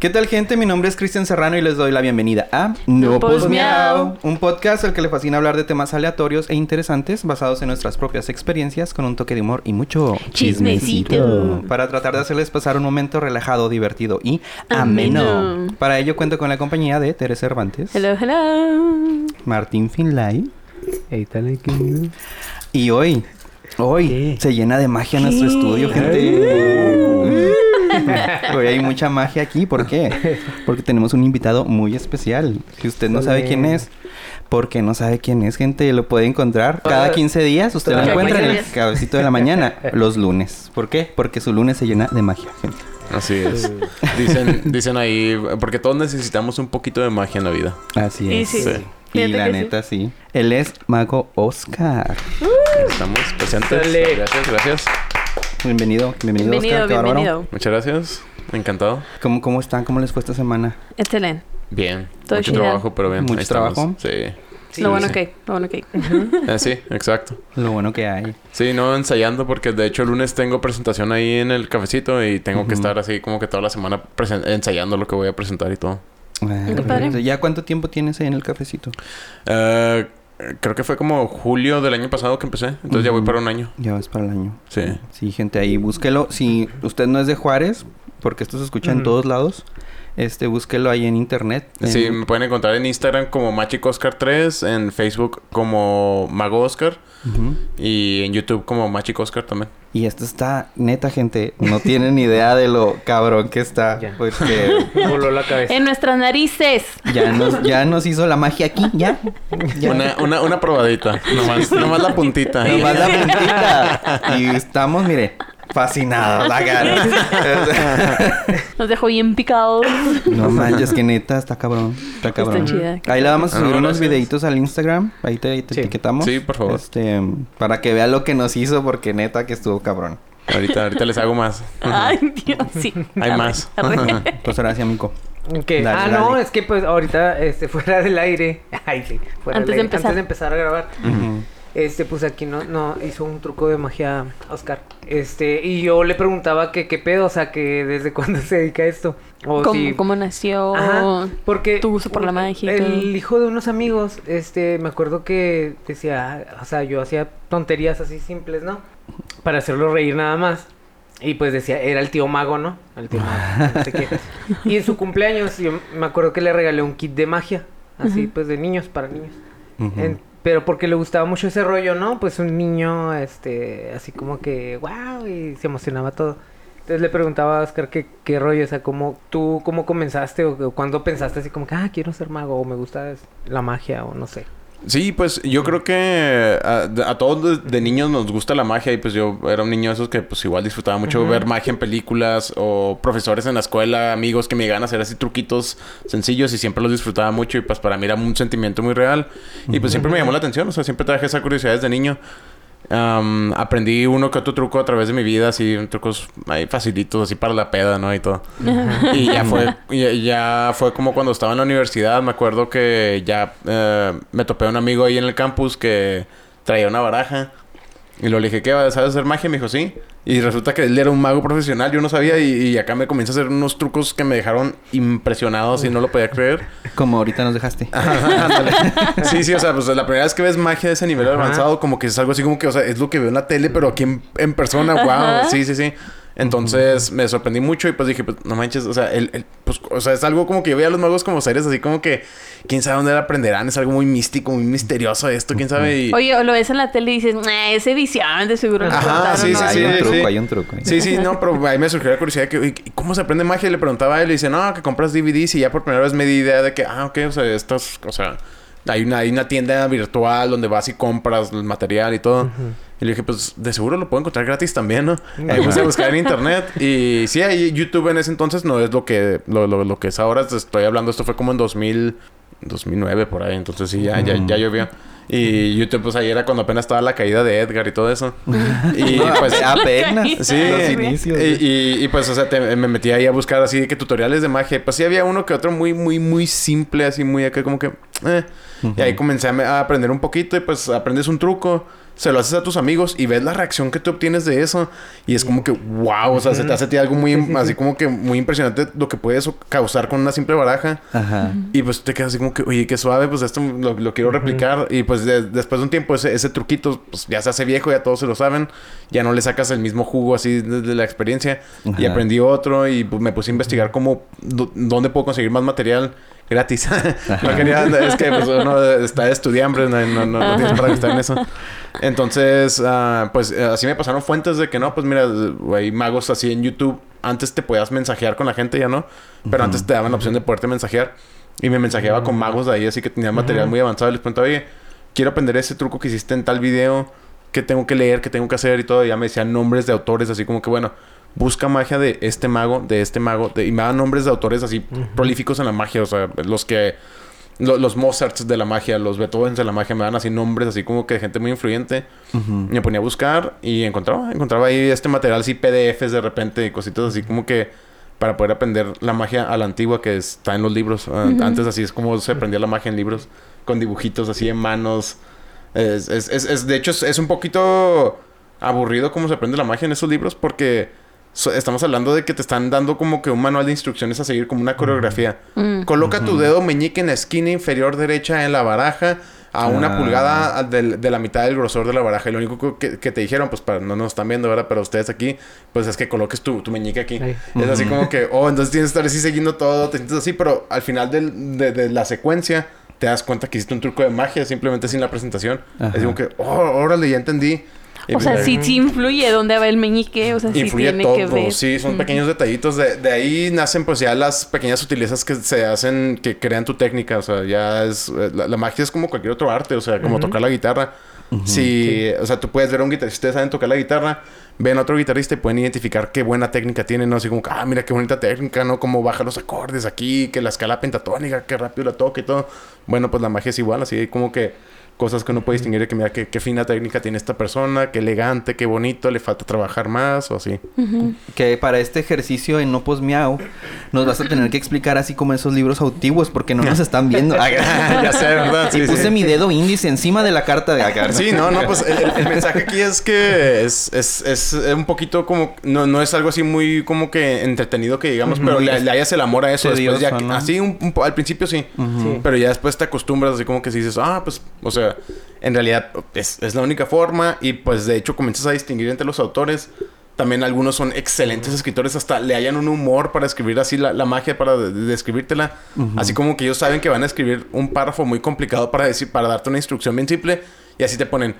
¿Qué tal gente? Mi nombre es Cristian Serrano y les doy la bienvenida a No Pues Miau. Un podcast al que le fascina hablar de temas aleatorios e interesantes basados en nuestras propias experiencias con un toque de humor y mucho Chismecito. para tratar de hacerles pasar un momento relajado, divertido y ameno. Ameno. Para ello cuento con la compañía de Teresa Cervantes, Hello, hello. Martín Finlay Ahí está la que- y hoy, hoy ¿Qué? se llena de magia nuestro estudio, gente. Hoy hay mucha magia aquí, ¿por qué? Porque tenemos un invitado muy especial. Si usted no sabe quién es, porque no sabe quién es, gente, lo puede encontrar cada 15 días. Usted lo encuentra en 15 el cabecito de la mañana, los lunes. ¿Por qué? Porque su lunes se llena de magia, gente. Así es. Dicen, dicen ahí, porque todos necesitamos un poquito de magia en la vida. Así Y es. sí. Sí. Y Fíjate la neta, sí. Él es Mago Oscar. Estamos presentes. Dale. Gracias, gracias. Bienvenido, bienvenido, Bienvenido, Oscar. qué bárbaro. bienvenido. Muchas gracias. Encantado. ¿Cómo, ¿Cómo están? ¿Cómo les fue esta semana? Excelente. Bien. Todo Mucho trabajo, pero bien. ¿Mucho Ahí estamos. trabajo? Sí. lo bueno sí. que, lo bueno que. Eh, sí, exacto. Lo bueno que hay. Sí, no ensayando porque de hecho el lunes tengo presentación ahí en el cafecito y tengo que estar así como que toda la semana ensayando lo que voy a presentar y todo. Ah, Qué padre. perfecto. ¿Ya cuánto tiempo tienes ahí en el cafecito? Eh, creo que fue como julio del año pasado que empecé. Entonces ya voy para un año. Ya vas para el año. Sí. Sí, gente, ahí búsquelo. Si usted no es de Juárez, porque esto se escucha en todos lados, este, búsquelo ahí en internet. en- Sí, me pueden encontrar en Instagram como MachicoScar3, en Facebook como Mago Oscar y en YouTube como MachicoScar también. Y esto está, neta, gente, no tienen ni idea de lo cabrón que está. Ya. Porque Voló la cabeza. En nuestras narices. ya nos, ya nos hizo la magia aquí, ya. ya. Una, una, una probadita, nomás, nomás la puntita. Nomás la puntita. Y estamos, mire, fascinados. la cara. Nos dejó bien picados. No manches, que neta, está cabrón. Está cabrón. chida. Ahí le vamos a Ah, subir no, unos videitos al Instagram. Ahí te, te Sí. etiquetamos. Sí, por favor. Este, para que vea lo que nos hizo, porque neta que estuvo cabrón. Ahorita, ahorita les hago más. Ay, Dios, sí. Hay más. Pues gracias. Dale, ah, no, es que pues ahorita este, fuera del aire. Ay, sí. Fuera Antes del de empezar. Antes de empezar a grabar. Ujú. Este, pues aquí no, no hizo un truco de magia Oscar. Este, y yo le preguntaba que qué pedo, o sea, que desde cuándo se dedica a esto. O ¿Cómo, si- cómo nació? Ajá, porque tu gusto por la magia El hijo de unos amigos, este, me acuerdo que decía, o sea, yo hacía tonterías así simples, ¿no? Para hacerlo reír nada más. Y pues decía, era el tío mago, ¿no? El tío mago, no sé qué. Y en su cumpleaños, yo me acuerdo que le regalé un kit de magia, así pues de niños, para niños. En- pero porque le gustaba mucho ese rollo, ¿no? Pues un niño, este, así como que, wow, y se emocionaba todo. Entonces le preguntaba a Oscar qué, qué rollo, o sea, cómo tú, cómo comenzaste o, o cuándo pensaste así como que, ah, quiero ser mago o me gusta la magia o no sé. Sí, pues yo creo que a, a todos de, de niños nos gusta la magia y pues yo era un niño de esos que pues igual disfrutaba mucho ver magia en películas o profesores en la escuela, amigos que me llegaban a hacer así truquitos sencillos y siempre los disfrutaba mucho y pues para mí era un sentimiento muy real y pues siempre me llamó la atención, o sea, siempre traje esa curiosidad desde niño. Am, aprendí uno que otro truco a través de mi vida, así, trucos ahí facilitos, así para la peda, ¿no? Y todo. Y ya fue, ya, ya fue como cuando estaba en la universidad, me acuerdo que ya eh, me topé a un amigo ahí en el campus que traía una baraja. Y luego le dije, ¿qué? ¿Sabes hacer magia? Me dijo, sí. Y resulta que él era un mago profesional, yo no sabía. Y, y acá me comienza a hacer unos trucos que me dejaron impresionados y no lo podía creer. Como ahorita nos dejaste. Sí, sí, o sea, pues la primera vez que ves magia de ese nivel Ajá. avanzado, como que es algo así como que, o sea, es lo que veo en la tele, pero aquí en, en persona, wow. Ajá. Sí, sí, sí. Entonces me sorprendí mucho y pues dije, pues no manches, o sea, el, el- pues, o sea, es algo como que yo veía a los magos como seres así como que, quién sabe dónde la aprenderán, es algo muy místico, muy misterioso esto, quién sabe. Y... Oye, o lo ves en la tele y dices, "Nah, es edición, de seguro. Ajá, cortaron, sí, ¿no?". sí, hay sí, un truco, sí. hay un truco. ahí. Sí, sí, no, pero ahí me surgió la curiosidad de que, "Oye, ¿y ¿cómo se aprende magia? Y le preguntaba a él y dice, no, que compras DVDs y ya por primera vez me di idea de que, ah, ok, o sea, estas, o sea, hay una, hay una tienda virtual donde vas y compras el material y todo. Y le dije, pues de seguro lo puedo encontrar gratis también, ¿no? Ahí puse a buscar en internet. Y sí, ahí YouTube en ese entonces no es lo que, lo, lo, lo que es ahora. Estoy hablando, esto fue como en 2000, 2009 por ahí. Entonces sí, ya, ya, ya llovió. Y YouTube, pues ahí era cuando apenas estaba la caída de Edgar y todo eso. y pues... apenas. Sí, Los inicios. Y, y- y, pues, o sea, te- me metí ahí a buscar así que tutoriales de magia. Pues sí había uno que otro muy, muy, muy simple, así muy acá como que... eh. Y ahí comencé a, aprender un poquito y pues aprendes un truco. Se lo haces a tus amigos y ves la reacción que tú obtienes de eso. Y es como que, wow, o sea, se te hace a ti algo muy, así como que muy impresionante lo que puedes causar con una simple baraja. Ajá. Y pues te quedas así como que, oye, qué suave, pues esto lo, lo quiero replicar. Y pues de- después de un tiempo ese, ese truquito pues ya se hace viejo, ya todos se lo saben. Ya no le sacas el mismo jugo así de, de la experiencia. Y aprendí otro y pues, me puse a investigar cómo, dó- dónde puedo conseguir más material gratis. no quería, es que pues uno está estudiante, no, no, no, no tienes para gastar en eso. Entonces, ah, pues eh, así me pasaron fuentes de que no, pues mira, hay magos así en YouTube. Antes te podías mensajear con la gente, ya no. Pero antes te daban la opción de poderte mensajear. Y me mensajeaba con magos de ahí, así que tenían material muy avanzado. Y les preguntaba, oye, quiero aprender ese truco que hiciste en tal video. ¿Qué tengo que leer? ¿Qué tengo que hacer? Y todo. Y ya me decían nombres de autores, así como que, bueno, busca magia de este mago, de este mago. de- Y me daban nombres de autores así prolíficos en la magia. O sea, los que... lo- los Mozarts de la magia, los Beethovens de la magia, me dan así nombres así como que de gente muy influyente. Me ponía a buscar y encontraba, encontraba ahí este material así PDFs de repente y cositas así como que para poder aprender la magia a la antigua que está en los libros. Ah, Antes así es como se aprendía la magia en libros con dibujitos así en manos. Es, es, es, es- de hecho es, es un poquito aburrido cómo se aprende la magia en esos libros porque so- estamos hablando de que te están dando como que un manual de instrucciones a seguir como una coreografía. Mm. Coloca tu dedo meñique en la esquina inferior derecha en la baraja a una Ah. pulgada del- de, la mitad del grosor de la baraja. Y lo único que, que te dijeron, pues para no nos están viendo, ¿verdad? Pero ustedes aquí, pues es que coloques tu, tu meñique aquí. Es así como que, oh, entonces tienes que estar así siguiendo todo, te sientes así, pero al final del- de, de la secuencia te das cuenta que hiciste un truco de magia simplemente sin la presentación. Ajá. Es como que, oh, órale, ya entendí. Y O sea, pues, sí, sí influye dónde va el meñique. O sea, sí Influye tiene todo, que ver. sí, son Mm. pequeños detallitos. De, de ahí nacen pues ya las pequeñas sutilezas que se hacen, que crean tu técnica. O sea, ya es... eh, La, la magia es como cualquier otro arte, o sea, como tocar la guitarra. Si, o sea, tú puedes ver a un guitarrista, si ustedes saben tocar la guitarra, ven a otro guitarrista y pueden identificar qué buena técnica tiene, ¿no? Así como, ah, mira qué bonita técnica, ¿no? Cómo baja los acordes aquí, que la escala pentatónica, qué rápido la toca y todo. Bueno, pues la magia es igual, así como que cosas que uno puede distinguir de que mira qué, qué fina técnica tiene esta persona, qué elegante, qué bonito, le falta trabajar más o así. Que para este ejercicio en No Pos Miau nos vas a tener que explicar así como esos libros antiguos porque no nos están viendo. ya sé, ¿verdad? y puse mi dedo índice encima de la carta de acá. Sí, no, no, pues el, mensaje aquí es que es, es, es un poquito como, no, no es algo así muy como que entretenido que digamos, pero le, le hayas el amor a eso. Después así un, al principio sí, Ujú. pero ya después te acostumbras así como que si dices, ah, pues, o sea, en realidad es, es la única forma y pues de hecho comienzas a distinguir entre los autores. También algunos son excelentes escritores, hasta le hallan un humor para escribir así la, la magia, para de- de- describírtela. Así como que ellos saben que van a escribir un párrafo muy complicado para decir, para darte una instrucción bien simple. Y así te ponen,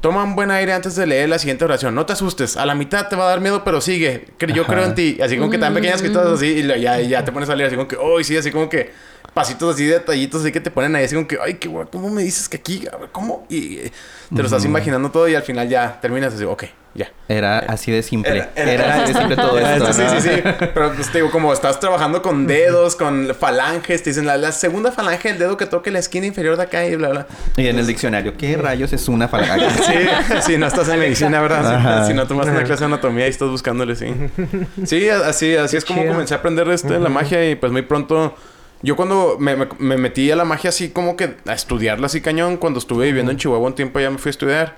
toma un buen aire antes de leer la siguiente oración. No te asustes, a la mitad te va a dar miedo, pero sigue. Yo Ajá. creo en ti. Así como que tan pequeñas cositas así y ya, ya te pones a leer así como que, oh, sí, así como que pasitos así, detallitos así que te ponen ahí así como que, ay, qué guay, ¿cómo me dices que aquí? ¿Cómo? Y eh, te lo estás imaginando todo y al final ya terminas así, ok, ya. Era así de simple. Era- Era, era- así de simple todo Era esto. Sí, sí, sí. Pero pues te digo, como estás trabajando con dedos, con falanges, te dicen la, la segunda falange del dedo que toque la esquina inferior de acá y bla, bla. Y en el diccionario, ¿qué rayos es una falange? Sí, sí, no estás en medicina, ¿verdad? Ajá. Si, no tomaste una clase de anatomía y estás buscándole, sí. Sí, así, así es como chido. comencé a aprender este, la magia y pues muy pronto... Yo cuando me, me- me metí a la magia así como que a estudiarla así cañón, cuando estuve viviendo en Chihuahua un tiempo ya me fui a estudiar.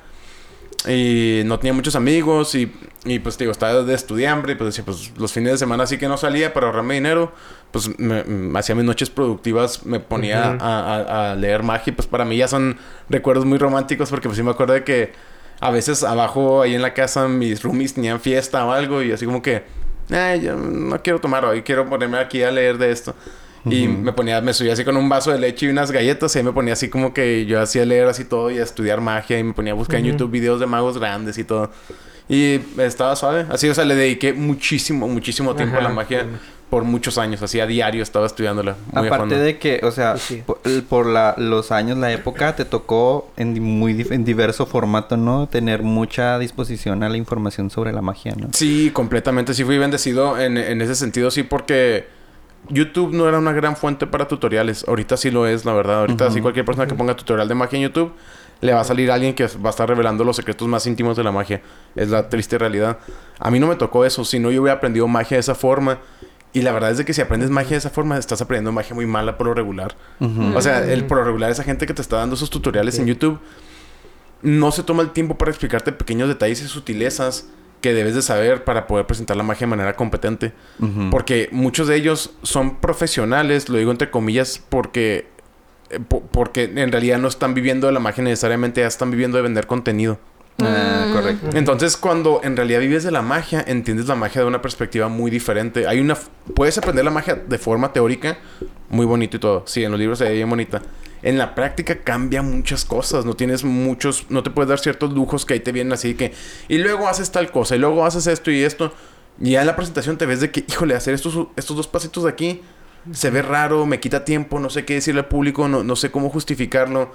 Y no tenía muchos amigos y, y pues digo, estaba de estudiante y pues decía, pues los fines de semana sí que no salía para ahorrarme dinero. Pues me, me hacía mis noches productivas, me ponía Ujú. a, a- a leer magia y pues para mí ya son recuerdos muy románticos porque pues sí me acuerdo de que a veces abajo ahí en la casa mis roomies tenían fiesta o algo y así como que, eh, yo no quiero tomar hoy, quiero ponerme aquí a leer de esto. Y me ponía, me subía así con un vaso de leche y unas galletas y ahí me ponía así como que yo hacía leer así todo y a estudiar magia y me ponía a buscar en. YouTube videos de magos grandes y todo. Y estaba suave. Así, o sea, le dediqué muchísimo, muchísimo tiempo a la magia sí. por muchos años. Así a diario estaba estudiándola. Muy a Aparte fondo. de que, o sea, Sí, sí. por, por la- los años, la época, te tocó en muy dif- en diverso formato, ¿no? Tener mucha disposición a la información sobre la magia, ¿no? Sí, completamente. Sí fui bendecido en, en ese sentido, sí, porque YouTube no era una gran fuente para tutoriales. Ahorita sí lo es, la verdad. Ahorita sí cualquier persona que ponga tutorial de magia en YouTube le va a salir alguien que va a estar revelando los secretos más íntimos de la magia. Es la triste realidad. A mí no me tocó eso, si no yo hubiera aprendido magia de esa forma. Y la verdad es de que si aprendes magia de esa forma, estás aprendiendo magia muy mala por lo regular. O sea, el por lo regular, esa gente que te está dando esos tutoriales en YouTube no se toma el tiempo para explicarte pequeños detalles y sutilezas que debes de saber para poder presentar la magia de manera competente. Porque muchos de ellos son profesionales, lo digo entre comillas, porque, eh, po- porque en realidad no están viviendo de la magia necesariamente, ya están viviendo de vender contenido. Ah, Mm. correcto. Entonces, cuando en realidad vives de la magia, entiendes la magia de una perspectiva muy diferente. Hay una... Puedes aprender la magia de forma teórica, muy bonito y todo. Sí, en los libros se ve bien bonita. En la práctica cambia muchas cosas. No tienes muchos... No te puedes dar ciertos lujos que ahí te vienen así que... Y luego haces tal cosa. Y luego haces esto y esto. Y ya en la presentación te ves de que... Híjole, hacer estos, estos dos pasitos de aquí... Se ve raro, me quita tiempo, no sé qué decirle al público, no, no sé cómo justificarlo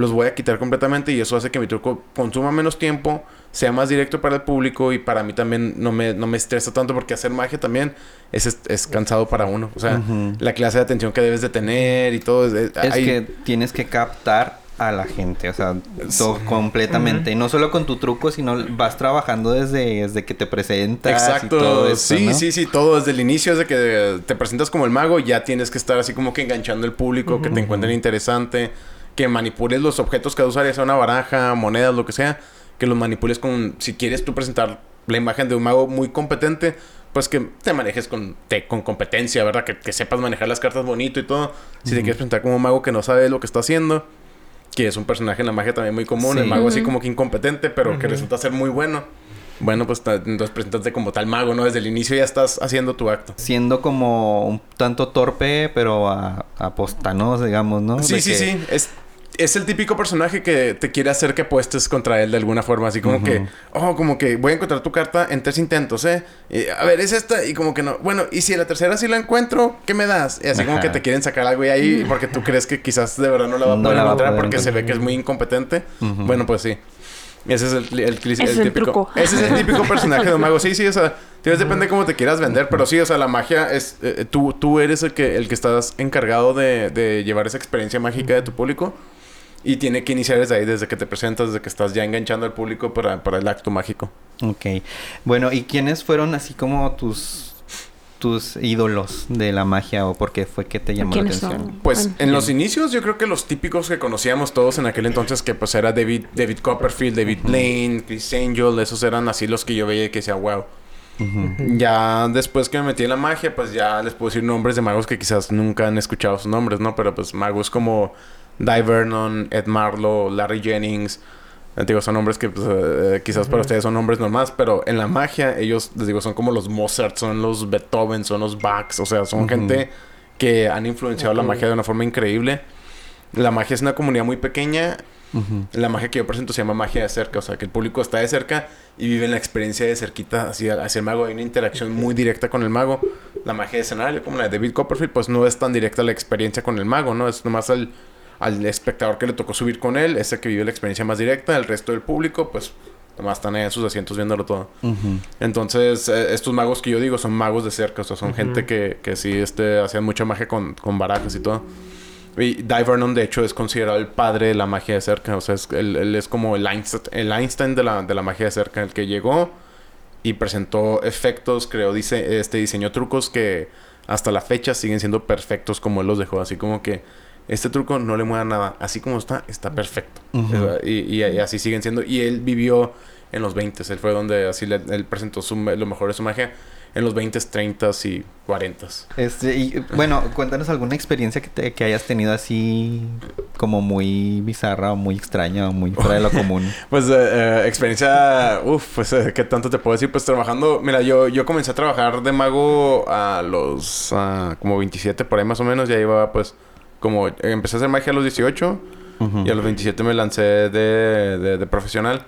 los voy a quitar completamente y eso hace que mi truco consuma menos tiempo, sea más directo para el público y para mí también no me, no me estresa tanto porque hacer magia también es, es, cansado para uno. O sea, la clase de atención que debes de tener y todo. Es, hay- que tienes que captar a la gente, o sea, todo completamente. Y no solo con tu truco, sino vas trabajando desde, desde que te presentas Exacto, y todo eso, sí, ¿no? sí, sí, todo desde el inicio, desde que te presentas como el mago, ya tienes que estar así como que enganchando al público, que te encuentren interesante, que manipules los objetos que vas a usar, ya sea una baraja, monedas, lo que sea, que los manipules con, si quieres tú presentar la imagen de un mago muy competente, pues que te manejes con, te- con competencia, ¿verdad? Que, que sepas manejar las cartas bonito y todo. Si te quieres presentar como un mago que no sabe lo que está haciendo, que es un personaje en la magia también muy común, Sí. el mago así como que incompetente, pero que resulta ser muy bueno. Bueno, pues entonces preséntate como tal mago, ¿no? Desde el inicio ya estás haciendo tu acto. Siendo como un tanto torpe, pero a, a posta, ¿no? Digamos, ¿no? Sí, De sí, que- sí. Es, es el típico personaje que te quiere hacer que apuestes contra él de alguna forma. Así como que, oh, como que voy a encontrar tu carta en tres intentos, ¿eh? Y, a ver, es esta. Y como que no. Bueno, y si la tercera sí la encuentro, ¿qué me das? Y así como que te quieren sacar algo de ahí porque tú crees que quizás de verdad no la va a No poder a encontrar porque se ve que es muy incompetente. Bueno, pues sí. Ese es el, el, el- Ese el es el típico. Ese es el típico personaje de un mago. Sí, sí, o sea, tienes depende de cómo te quieras vender, pero sí, o sea, la magia es. eh, tú, tú eres el que, el que estás encargado de, de llevar esa experiencia mágica de tu público. Y tiene que iniciar desde ahí, desde que te presentas, desde que estás ya enganchando al público para, para el acto mágico. Ok. Bueno, ¿y quiénes fueron así como tus tus ídolos de la magia o por qué fue que te llamó la ¿Quiénes atención? son? Pues Bueno. en los inicios yo creo que los típicos que conocíamos todos en aquel entonces que pues era David, David Copperfield, David Blaine, Chris Angel, esos eran así los que yo veía y que decía, wow. Ya después que me metí en la magia, pues ya les puedo decir nombres de magos que quizás nunca han escuchado sus nombres, ¿no? Pero pues magos como Di Vernon, Ed Marlowe, Larry Jennings. Eh, Digo, son nombres que pues, eh, quizás para ustedes son nombres normales, pero en la magia ellos, les digo, son como los Mozart, son los Beethoven, son los Bachs, o sea, son gente que han influenciado la magia de una forma increíble. La magia es una comunidad muy pequeña la magia que yo presento se llama magia de cerca, o sea, que el público está de cerca y vive la experiencia de cerquita hacia, hacia el mago. Hay una interacción muy directa con el mago. La magia de escenario, como la de David Copperfield, pues no es tan directa la experiencia con el mago, ¿no? Es nomás al, al espectador que le tocó subir con él, es el que vive la experiencia más directa. El resto del público, pues nomás están ahí en sus asientos viéndolo todo. Entonces, eh, estos magos que yo digo son magos de cerca, o sea, son gente que, que sí este, hacían mucha magia con, con barajas y todo. Y Di Vernon, de hecho, es considerado el padre de la magia de cerca. O sea, es- él, él es como el Einstein, el Einstein de, la, de la magia de cerca, el que llegó y presentó efectos, creó, dice, este, diseñó trucos que hasta la fecha siguen siendo perfectos como él los dejó. Así como que este truco no le mueva nada. Así como está, está perfecto. Y, y- y así siguen siendo. Y él vivió en los 20. Él fue donde así le- él presentó su, lo mejor de su magia. En los 20, 30 y 40. Este, y bueno, cuéntanos alguna experiencia que, te- que hayas tenido así como muy bizarra o muy extraña o muy fuera de lo común. Pues eh, eh, experiencia, uff, pues eh, qué tanto te puedo decir, pues trabajando, mira, yo, yo comencé a trabajar de mago a los ah, como 27 por ahí más o menos, ya iba pues como, empecé a hacer magia a los 18 Ujú. y a los 27 me lancé de, de, de profesional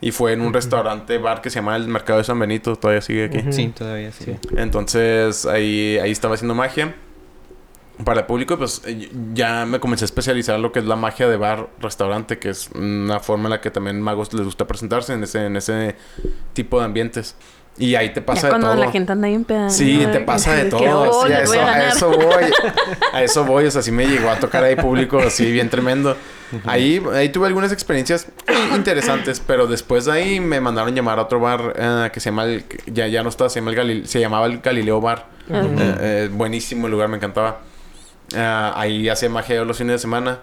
y fue en un restaurante bar que se llama el Mercado de San Benito, todavía sigue aquí. Sí, todavía sí. Entonces ahí, ahí estaba haciendo magia. Para el público, pues ya me comencé a especializar en lo que es la magia de bar, restaurante, que es una forma en la que también magos les gusta presentarse en ese, en ese tipo de ambientes. Y ahí te pasa Ya de cuando todo. la gente anda bien pedada. Sí, te pasa de todo. sí, a, eso, voy a eso voy. A eso voy. O sea, sí me llegó a tocar ahí público así bien tremendo. Ahí, ahí tuve algunas experiencias interesantes, pero después de ahí me mandaron llamar a otro bar eh, que se llama el, ya, ya no está, se, llama el Galil- se llamaba el Galileo Bar. Ajá. Eh, eh, buenísimo el lugar, me encantaba. Ah, ahí hacía magia los fines de semana.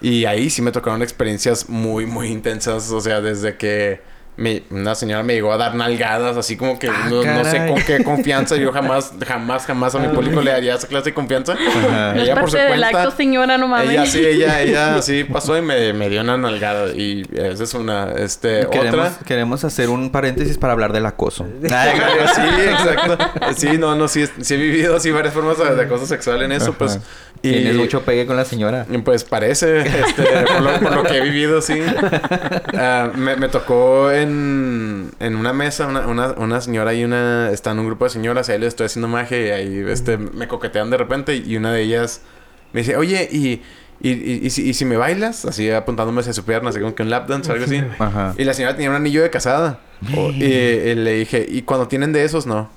Y ahí sí me tocaron experiencias muy, muy intensas. O sea, desde que me- una señora me llegó a dar nalgadas, así como que Ah, no, no sé con qué confianza. Yo jamás, jamás, jamás a mi público le daría esa clase de confianza. Ajá. Ella por su del acto, señora, no mames. Ella sí, ella, ella sí pasó y me, me dio una nalgada. Y esa es una, este, Queremos, otra. queremos hacer un paréntesis para hablar del acoso. sí, exacto. Sí, no, no, sí, sí he vivido así varias formas de, de acoso sexual en eso, Ajá. pues. Y Tienes mucho pegue con la señora. Pues parece, este, por, lo, por lo que he vivido, sí. Ah, me, me tocó en, en una mesa, una, una, una señora y una... Está en un grupo de señoras y ahí les estoy haciendo magia y ahí este, me coquetean de repente y una de ellas me dice, oye, ¿y, y, y, y si, y si me bailas? Así apuntándome hacia su pierna, así como que un lap dance o algo así. Ajá. Y la señora tenía un anillo de casada. Y le dije, ¿y cuando tienen de esos, no?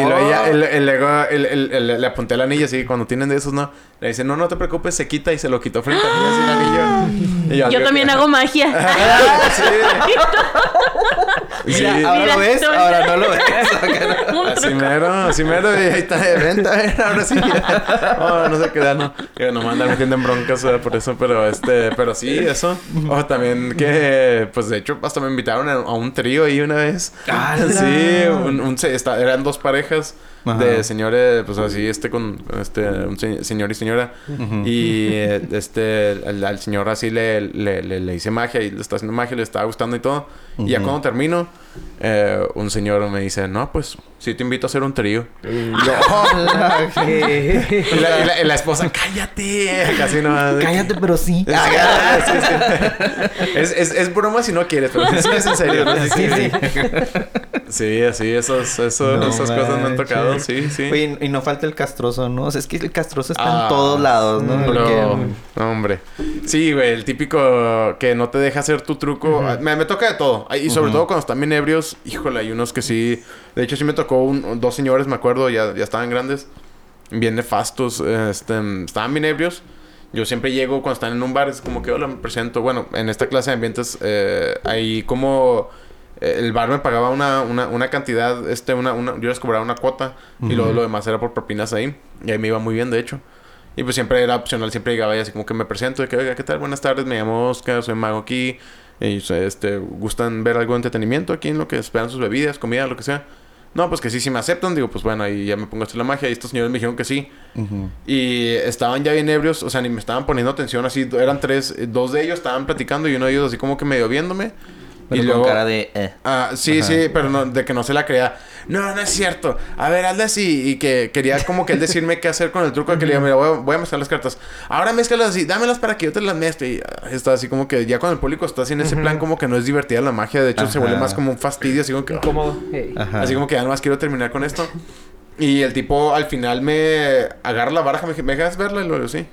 Y luego ella, el, el, luego el- el- el- le apunté el anillo así, cuando tienen de esos, no. Le dice, no, no te preocupes, se quita y se lo quitó frente a mí así el anillo. Y Yo creo también que- hago magia. sí. Mira, Sí. ahora Mira, lo ves, ahora no lo ves. Así mero, así mero, y ahí está de venta, a ver, ahora sí. Oh, no se queda, no. Que no me andan metiendo en broncas por eso, pero este, pero sí, eso. O también que, pues de hecho, hasta me invitaron a, a un trío ahí una vez. ¡Hala! Sí, un, un eran dos parejas Ajá. de señores, pues así, este con, este, un se- señor y señora. Y eh, este, al, al señor así le, le, le, le hice magia y le está haciendo magia, le estaba gustando y todo. Y ya cuando termino, eh, un señor me dice, no, pues sí te invito a hacer un trío. La, y la- y la esposa, cállate. Casi no. Cállate, pero sí. Ah, sí, sí. Es, es, es broma si no quieres, pero sí, es en serio. ¿no? Sí, sí. Sí, así, esos, esos, No esas cosas me han tocado, sí, sí. Oye, y no falta el castroso, ¿no? O sea, es que el castroso está Ah, en todos lados, ¿no? Bro, no, hombre. Sí, güey, el típico que no te deja hacer tu truco. Ah, me, me toca de todo. Y sobre todo cuando bien ebrios, híjole, hay unos que sí. De hecho, sí me tocó un- dos señores, me acuerdo, ya, ya estaban grandes, bien nefastos, este, estaban bien ebrios. Yo siempre llego cuando están en un bar, es como que hola, me presento. Bueno, en esta clase de ambientes, eh, ahí como eh, el bar me pagaba una, una, una cantidad, este, una, una, yo les cobraba una cuota y luego lo demás era por propinas ahí. Y ahí me iba muy bien, de hecho. Y pues siempre era opcional, siempre llegaba y así como que me presento, de que, oiga, ¿qué tal? Buenas tardes, me llamo Oscar, soy mago aquí. Y este, ¿gustan ver algo de entretenimiento aquí en lo que esperan sus bebidas, comida, lo que sea? No, pues que sí, si me aceptan, digo, pues bueno, ahí ya me pongo a hacer la magia. Y estos señores me dijeron que sí. Y estaban ya bien ebrios, o sea, ni me estaban poniendo atención así. Eran tres, dos de ellos estaban platicando y uno de ellos así como que medio viéndome. Pero y con luego, cara de... eh. Ah, sí, Ajá. sí, pero no, de que no se la creía. No, no es cierto. A ver, hazle así. Y que quería como que él decirme qué hacer con el truco. Que le diga, mira, voy a, voy a mezclar las cartas. Ahora mézclalas así, dámelas para que yo te las mezcle. Y ah, está así como que ya cuando el público está así en ese plan, como que no es divertida la magia. De hecho, se vuelve más como un fastidio. Así como que. Incómodo. Así como que ya nomás quiero terminar con esto. Y el tipo al final me agarra la baraja, me dice, ¿me dejas verla? Y luego sí.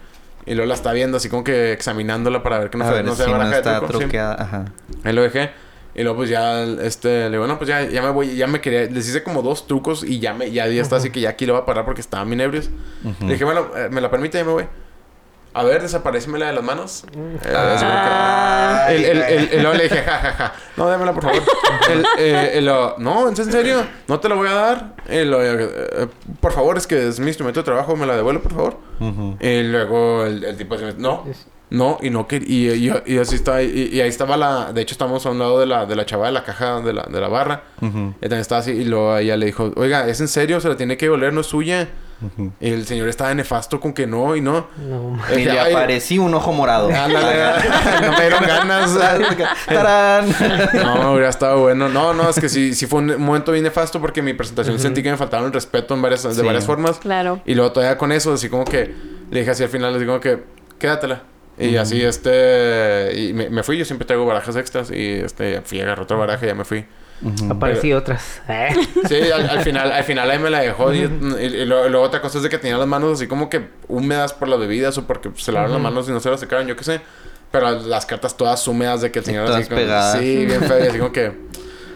Y luego la está viendo, así como que examinándola para ver que no, a se, ver no si sea no baraja de está truco. sí. truqueada. Ajá. Ahí lo dejé. Y luego pues ya, este, le digo, no, pues ya, ya me voy, ya me quería, les hice como dos trucos y ya me, ya, ya está así que ya aquí lo voy a parar porque estaban bien ebrios. Le dije, bueno, eh, me la permite, ya me voy. A ver, desaparecemela de las manos. Eh, el, el, el, el- luego le dije, ja, ja, ja. No, démela, por favor. el, eh, el, no, ¿en serio? No te la voy a dar. El, eh, por favor, es que es mi instrumento de trabajo. ¿Me la devuelve, por favor? Y luego el, el tipo así, no, Es- no, y no que y, y, y así está, y, y ahí estaba la, de hecho estamos a un lado de la, de la chava de la caja de la, de la barra. Ujú. Y también estaba así, y luego ella le dijo, oiga, ¿es en serio? Se la tiene que devolver, no es suya. Y el señor estaba nefasto con que no y no. No, ma- Y le "Ay, aparecí un ojo morado. ándale, no me dieron ganas. ¡Tarán! No, hubiera estado bueno. No, no, es que sí, sí fue un momento bien nefasto porque mi presentación sentí que me faltaba el respeto en varias, de Sí. varias formas. Claro. Y luego todavía con eso, así como que le dije así al final, les digo que quédatela. Y así, este, y me, me fui, yo siempre traigo barajas extras y este, fui, agarré otra baraja y ya me fui. Ujú. aparecí otras. Eh. Sí, al, al final, al final ahí me la dejó y, y- y luego, otra cosa es de que tenía las manos así como que húmedas por las bebidas o porque se lavaron las manos y no se las secaron, yo qué sé. Pero las cartas todas húmedas de que el señor así como, pegadas. Sí, bien feo y así como que...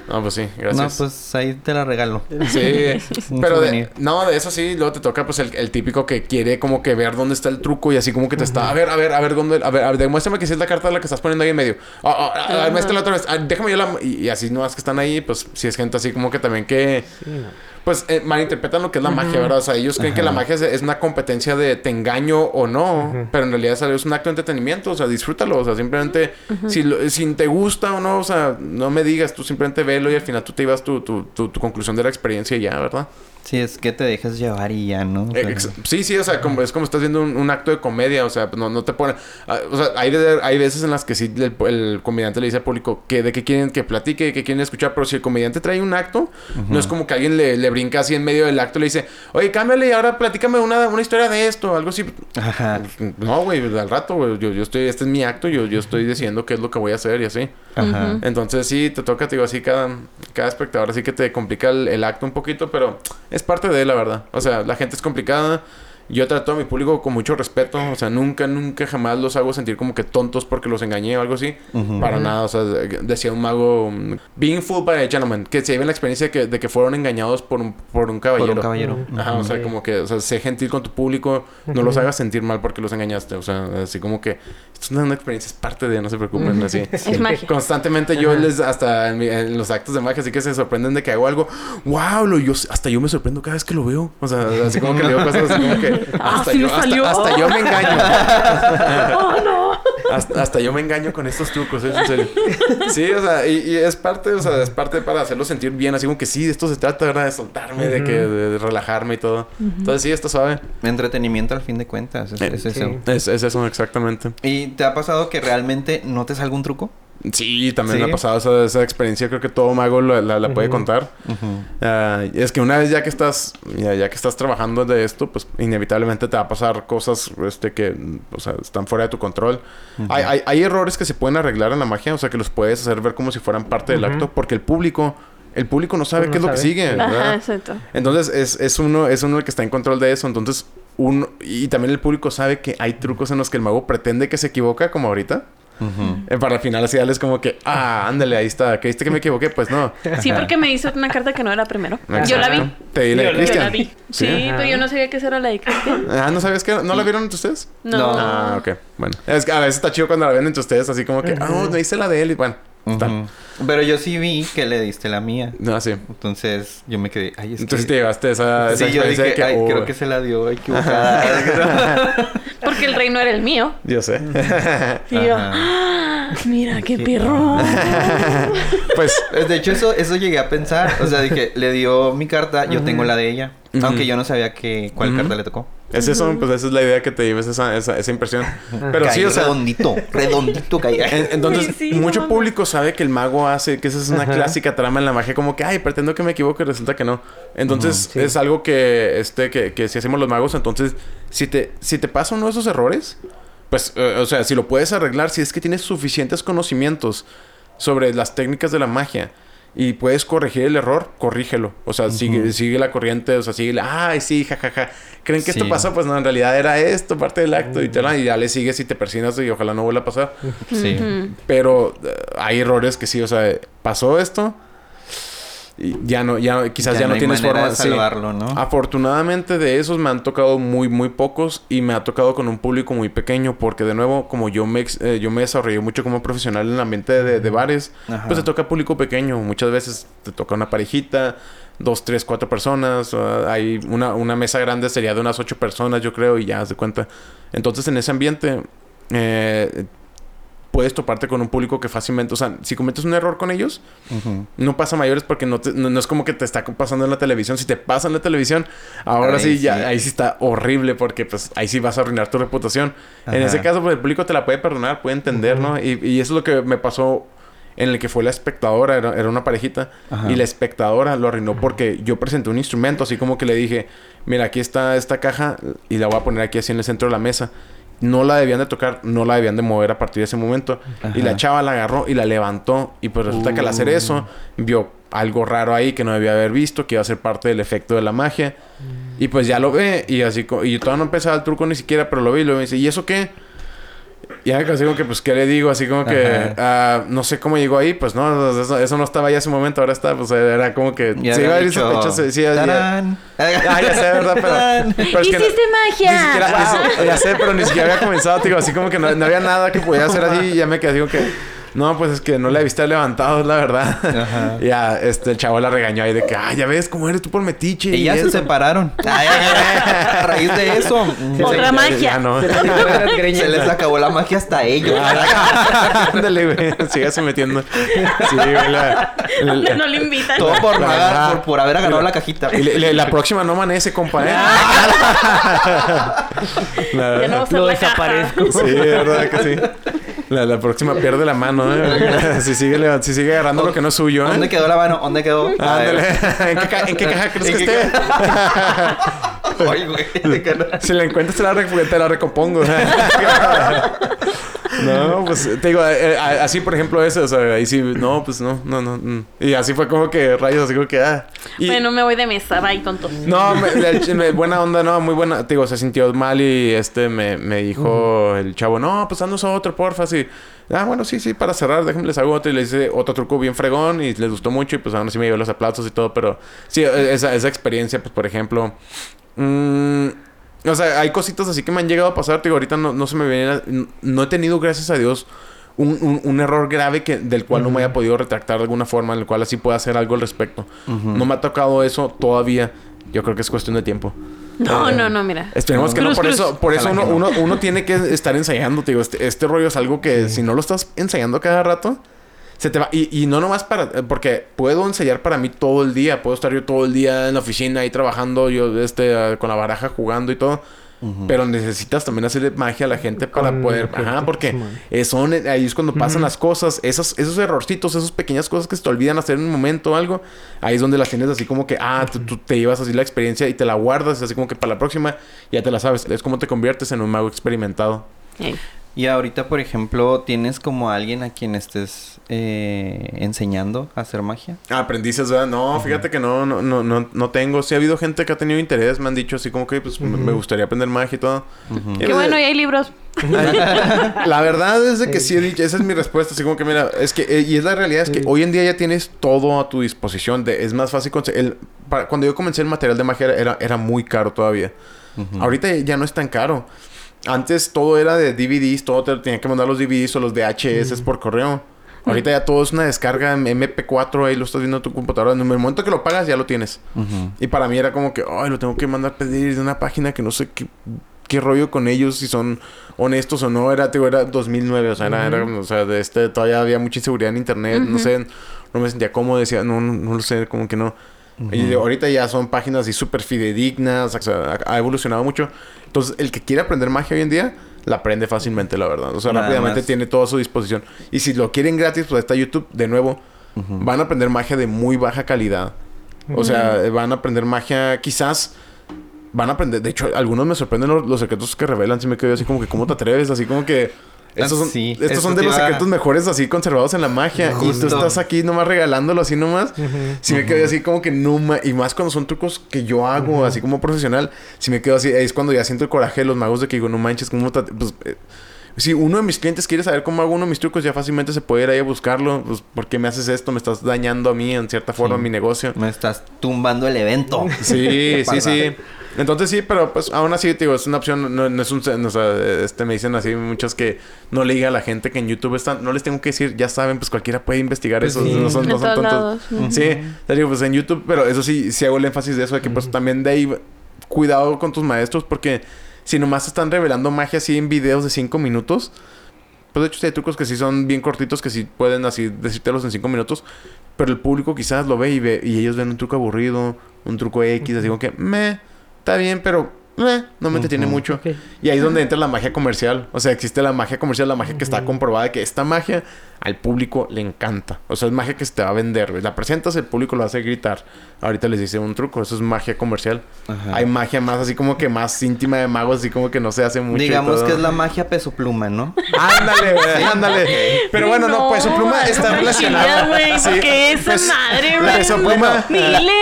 No, pues sí, No, gracias. pues ahí te la regalo. Sí, pero de, no, de eso sí, luego te toca pues el, el típico que quiere como que ver dónde está el truco y así como que te está, a ver, a ver, a ver dónde, a ver, a ver, demuéstrame que sí es la carta la que estás poniendo ahí en medio. Ah, ah, ah, ah, muéstrala otra vez. Ah, déjame yo la y, y así no es que están ahí, pues si es gente así como que también que Sí, no. Pues eh, malinterpretan lo que es la magia, ¿verdad? O sea, ellos creen que la magia es, es una competencia de te engaño o no, pero en realidad ¿sabes? es un acto de entretenimiento, o sea, disfrútalo, o sea, simplemente si, lo- si te gusta o no, o sea, no me digas, tú simplemente velo y al final tú te ibas tu, tu, tu, tu conclusión de la experiencia y ya, ¿verdad? Sí, es que te dejas llevar y ya, ¿no? O sea, Eh, ex- sí, sí, o sea, como, es como estás viendo un, un acto de comedia, o sea, no, no te pone... ah, o sea, hay, de- hay veces en las que sí el, el comediante le dice al público que de qué quieren que platique, que quieren escuchar, pero si el comediante trae un acto, no es como que alguien le, le brinca así en medio del acto y le dice, oye, cámbiale y ahora platícame una, una historia de esto, algo así. Ajá. No, güey, al rato, güey, yo, yo estoy, este es mi acto, yo, yo estoy diciendo qué es lo que voy a hacer y así. Ajá. Entonces sí, te toca, te digo, así cada, cada espectador, así que te complica el, el acto un poquito, pero es parte de la verdad. O sea, la gente es complicada. Yo trato a mi público con mucho respeto. O sea, nunca, nunca jamás los hago sentir como que tontos porque los engañé o algo así. Para nada. O sea, decía un mago, being fooled by a gentleman, que se lleven la experiencia de que, de que fueron engañados por un, por un Por caballero. un caballero. Ajá, o sea, como que, o sea, sé gentil con tu público, no los hagas sentir mal porque los engañaste. O sea, así como que esto es una experiencia, es parte de, no se preocupen, así. Es magia. Constantemente yo les, hasta en, mi- en los actos de magia, así que se sorprenden de que hago algo. ¡Wow! Lo, yo, hasta yo me sorprendo cada vez que lo veo. O sea, así como que le digo cosas así como que. Ah, Hasta, sí yo, me hasta, salió. hasta yo me engaño. ¡Oh, no! Hasta, hasta yo me engaño con estos trucos, ¿eh? en serio. Sí, o sea, y, y es parte, o sea, es parte para hacerlo sentir bien, así como que sí, de esto se trata, ¿verdad? De soltarme, de que de relajarme y todo. Entonces sí, está suave. Entretenimiento al fin de cuentas. Es, Eh, es sí. eso. Es, es eso, exactamente. ¿Y te ha pasado que realmente no te salga un truco? Sí, también Sí. me ha pasado esa, esa experiencia. Creo que todo mago la, la- la puede contar. Ah, es que una vez ya que estás ya, ya que estás trabajando de esto, pues inevitablemente te va a pasar cosas este que o sea, están fuera de tu control. hay, hay, hay errores que se pueden arreglar en la magia, o sea, que los puedes hacer ver como si fueran parte del acto, porque el público el público no sabe qué es lo que sigue. Ajá, ¿verdad? exacto. Entonces es, es uno es uno el que está en control de eso, entonces uno y también el público sabe que hay trucos en los que el mago pretende que se equivoca, como ahorita. Eh, para al final así darles como que, ah, ándale, ahí está. ¿Creíste que me equivoqué? Pues no. Sí, porque me hizo una carta que no era primero. Yo la vi. Te di la de Yo la- Yo Cristian. la vi. Sí, Ajá. pero yo no sabía que esa era la de Cristian. Ah, ¿no sabías que no la vieron entre ustedes? No. No. Ah, ok. Bueno. Es que a veces está chido cuando la ven entre ustedes, así como que, ah, no, me hice la de él y bueno. está. Ujú. Pero yo sí vi que le diste la mía. No, sí. Entonces yo me quedé, ay, es Entonces que... te llevaste esa, esa Sí, yo dije, de que, ay, oh, creo que se la dio equivocada. Porque el rey no era el mío. Yo sé. Y yo. ¡ah! mira qué perro. pues, de hecho, eso, eso llegué a pensar. O sea, dije, le dio mi carta, yo tengo la de ella. Aunque yo no sabía que cuál carta le tocó. Es eso, pues esa es la idea que te lleves esa, esa, esa impresión. Pero sí, Caí o sea, redondito, redondito caía. En- entonces, Sí, sí, mucho no, público sabe que el mago hace, que esa es una clásica trama en la magia, como que, ay, pretendo que me equivoque y resulta que no. Entonces, Sí. es algo que, este, que, que si hacemos los magos, entonces, si te, si te pasa uno de esos errores, pues, eh, o sea, si lo puedes arreglar, si es que tienes suficientes conocimientos sobre las técnicas de la magia y puedes corregir el error, corrígelo. O sea, sigue, sigue la corriente, o sea, sigue, ay, sí, jajaja. ¿Creen que esto Sí. pasó? Pues no, en realidad era esto, parte del acto, y, tal, y ya le sigues y te persinas y ojalá no vuelva a pasar. Sí. Pero eh, hay errores que sí, o sea, pasó esto ya no, ya quizás ya, no, tienes forma de sí. salvarlo, ¿no? Afortunadamente de esos me han tocado muy muy pocos y me ha tocado con un público muy pequeño porque de nuevo como yo me eh, yo me desarrollé mucho como profesional en el ambiente de, de bares, Ajá. pues te toca público pequeño, muchas veces te toca una parejita, dos, tres, cuatro personas, hay una, una mesa grande sería de unas ocho personas yo creo y ya se cuenta. Entonces en ese ambiente eh, puedes toparte con un público que fácilmente, o sea, si cometes un error con ellos, no pasa mayores porque no, te- no, no es como que te está pasando en la televisión. Si te pasa en la televisión, ahora sí, ya, ahí sí está horrible porque pues ahí sí vas a arruinar tu reputación. En ese caso, pues el público te la puede perdonar, puede entender, ¿no? Y, y eso es lo que me pasó en el que fue la espectadora, era, era una parejita, Ajá. y la espectadora lo arruinó porque yo presenté un instrumento, así como que le dije, mira, aquí está esta caja y la voy a poner aquí así en el centro de la mesa. No la debían de tocar, no la debían de mover a partir de ese momento. Y la chava la agarró y la levantó. Y pues resulta que al hacer eso, vio algo raro ahí que no debía haber visto, que iba a ser parte del efecto de la magia. Y pues ya lo ve y así... Y yo todavía no empezaba el truco ni siquiera, pero lo vi y lo dice, ¿y eso qué? Ya así como que, pues, ¿qué le digo? Así como que, ah, no sé cómo llegó ahí. Pues no, eso, eso no estaba ya ese momento. Ahora está, pues, era como que... Ya se iba a ir dicho, sospechoso. Sí, ya- ya- "Tarán". Ah, ya sé, ¿verdad? Pero, pero es que no- ¡Hiciste magia! Ni siquiera, ya sé, pero ni siquiera había comenzado, digo, así como que no, no había nada que pudiera hacer así y ya me quedé digo que no, pues es que no la he visto levantado, es la verdad. Ajá. ya, este, el chavo la regañó ahí de que, ah, ya ves cómo eres tú por metiche. Y ya se eso". separaron. Ay, ay, ay, a raíz de eso. mm, Otra Ya- magia. ya no. Se les acabó la magia hasta ellos. Ándale, güey. Sígase metiendo. Sí, güey. La, la- No le invitan. Todo por, por, por haber agarrado la cajita. y le- le- la próxima no amanece, compa, ¿eh? La- Ya no va a ser Lo la caja. desaparezco. Sí, verdad que sí. La, la próxima pierde la mano, ¿eh? si, sigue, si sigue agarrando lo que no es suyo, ¿eh? ¿Dónde quedó la mano? ¿Dónde quedó? Ándale. ¿En qué, ca- en qué caja crees que ¿En qué esté? Ay, güey. Si la encuentras, te la, te la recompongo. No, pues te digo, eh, eh, así por ejemplo eso, o sea, ahí sí, no, pues no, no, no. mm. Y así fue como que rayos, así como que, ah. Y, Bueno, me voy de mesa. Bye, tontos. No, me- le- me- buena onda, no, muy buena. Te digo, se sintió mal y este me, me dijo el chavo, no, pues haznos otro, porfa, sí. Ah, bueno, sí, sí, para cerrar, déjenme les hago otro. Y le hice otro truco bien fregón y les gustó mucho y pues aún así me llevé los aplausos y todo, pero sí, e- esa, esa experiencia, pues por ejemplo. mm, o sea, hay cositas así que me han llegado a pasar, te digo, ahorita no, no se me viene, a- no he tenido, gracias a Dios, un, un- un error grave que, del cual no me haya podido retractar de alguna forma, en el cual así pueda hacer algo al respecto. No me ha tocado eso todavía. Yo creo que es cuestión de tiempo. No, no, no, mira. Esperemos que no. Por cruz. eso, por eso uno, no. uno, uno tiene que estar ensayando, te digo. Este, este rollo es algo que si no lo estás ensayando cada rato, se te va. Y, y no nomás para. Porque puedo ensayar para mí todo el día. Puedo estar yo todo el día en la oficina ahí trabajando, yo este, ah, con la baraja jugando y todo. Pero necesitas también hacerle magia a la gente para Con poder. Ajá, porque eh, son, eh, ahí es cuando pasan las cosas. Esos, esos errorcitos, esas pequeñas cosas que se te olvidan hacer en un momento o algo. Ahí es donde las tienes así como que, ah, tú, tú te llevas así la experiencia y te la guardas. Así como que para la próxima ya te la sabes. Es como te conviertes en un mago experimentado. Ey. Y ahorita, por ejemplo, ¿tienes como alguien a quien estés eh, enseñando a hacer magia? Aprendices, ¿verdad? No, fíjate que no, no, no, no, no tengo. Sí ha habido gente que ha tenido interés. Me han dicho así como que, pues, me- me gustaría aprender magia y todo. Y Qué pues, bueno, y hay libros. La verdad es de que sí he dicho, esa es mi respuesta, así como que mira, es que, eh, y es la realidad, es que Sí. hoy en día ya tienes todo a tu disposición, de, es más fácil conseguir, cuando yo comencé el material de magia era, era muy caro todavía, ahorita ya no es tan caro, antes todo era de DVDs, todo te tenía que mandar los DVDs o los VHS por correo, ahorita ya todo es una descarga en MP4, ahí lo estás viendo en tu computadora, en el momento que lo pagas ya lo tienes, y para mí era como que, ay, lo tengo que mandar a pedir de una página que no sé qué, qué rollo con ellos, si son honestos o no. Era, digo, era 2009, o sea, era, era, o sea, de este, todavía había mucha inseguridad en internet, no sé, no me sentía cómodo, decía, no, no, no lo sé, como que no. Y ahorita ya son páginas así súper fidedignas, o sea, ha, evolucionado mucho. Entonces, el que quiere aprender magia hoy en día, la aprende fácilmente, la verdad. O sea, Nada rápidamente más. tiene todo a su disposición. Y si lo quieren gratis, pues está YouTube, de nuevo. Van a aprender magia de muy baja calidad. O sea, van a aprender magia, quizás van a aprender. De hecho, algunos me sorprenden los, los secretos que revelan. Sí me quedo así como que, ¿cómo te atreves? Así como que. Estos son, Sí, estos son de los secretos mejores así conservados en la magia. Y tú estás aquí nomás regalándolo así nomás. Si me quedo así como que no ma- Y más cuando son trucos que yo hago, así como profesional. Si me quedo así, es cuando ya siento el coraje de los magos de que digo, no manches, ¿cómo te- pues, eh, si uno de mis clientes quiere saber cómo hago uno de mis trucos, ya fácilmente se puede ir ahí a buscarlo. Pues, ¿por qué me haces esto? Me estás dañando a mí en cierta forma, Sí. mi negocio. Me estás tumbando el evento. Sí, sí, sí. Entonces sí, pero pues aún así, te digo, es una opción, no, no es un... no, o sea, este, me dicen así muchos que no le diga a la gente que en YouTube están... No les tengo que decir, ya saben, pues cualquiera puede investigar Pues eso. sí. No son, En no son todos tontos. lados. Sí, te digo, pues en YouTube, pero eso sí, sí hago el énfasis de eso, de que pues también de ahí, cuidado con tus maestros, porque si nomás están revelando magia así en videos de 5 minutos, pues de hecho hay trucos que sí son bien cortitos, que sí pueden así decírtelos en 5 minutos, pero el público quizás lo ve y ve, y ellos ven un truco aburrido, un truco X, así como que, me, está bien, pero, meh, no me entretiene Ujú. mucho. Y ahí es donde entra la magia comercial. O sea, existe la magia comercial, la magia que está comprobada, que esta magia al público le encanta. O sea, es magia que se te va a vender, güey. La presentas, el público lo hace gritar. Ahorita les dice un truco, eso es magia comercial. Ajá. Hay magia más así como que más íntima de magos, así como que no se hace mucho. Digamos todo. que es la magia peso pluma, ¿no? Ándale, güey, ándale. Pero bueno, no, peso pluma está no, relacionado. güey, Sí, porque esa pues, madre, la güey. peso pluma.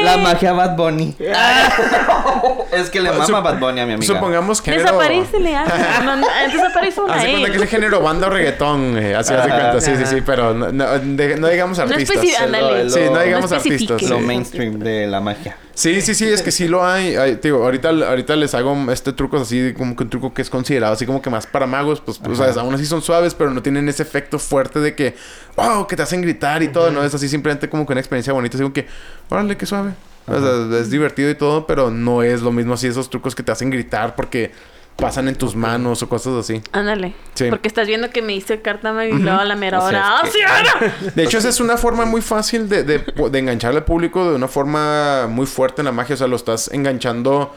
La magia Bad Bunny. es que le mama Sup- Bad Bunny a mi amiga. Supongamos que Desaparecele, ah. No, no, desaparece una Hace cuenta que es el género banda o reggaetón, eh, así hace cuenta, sí, sí, sí, pero no, no, de- no digamos No artistas. ándale. lo- Sí, no no digamos artistas. Lo sí. mainstream de la magia. Sí, sí, sí, es que sí lo hay. hay digo, ahorita, ahorita les hago este truco así, como que un truco que es considerado así como que más para magos, pues, o sea, aún así son suaves, pero no tienen ese efecto fuerte de que, wow, que te hacen gritar y todo, no es así simplemente como que una experiencia bonita, así como que, órale, qué suave. O sea, es divertido y todo, pero no es lo mismo así esos trucos que te hacen gritar porque pasan en tus manos o cosas así. Ándale. Sí. Porque estás viendo que me hice carta y luego a la mera O sea, hora. ¡Ah, sí, ahora! De hecho, esa es una forma muy fácil de, de, de enganchar al público de una forma muy fuerte en la magia. O sea, lo estás enganchando.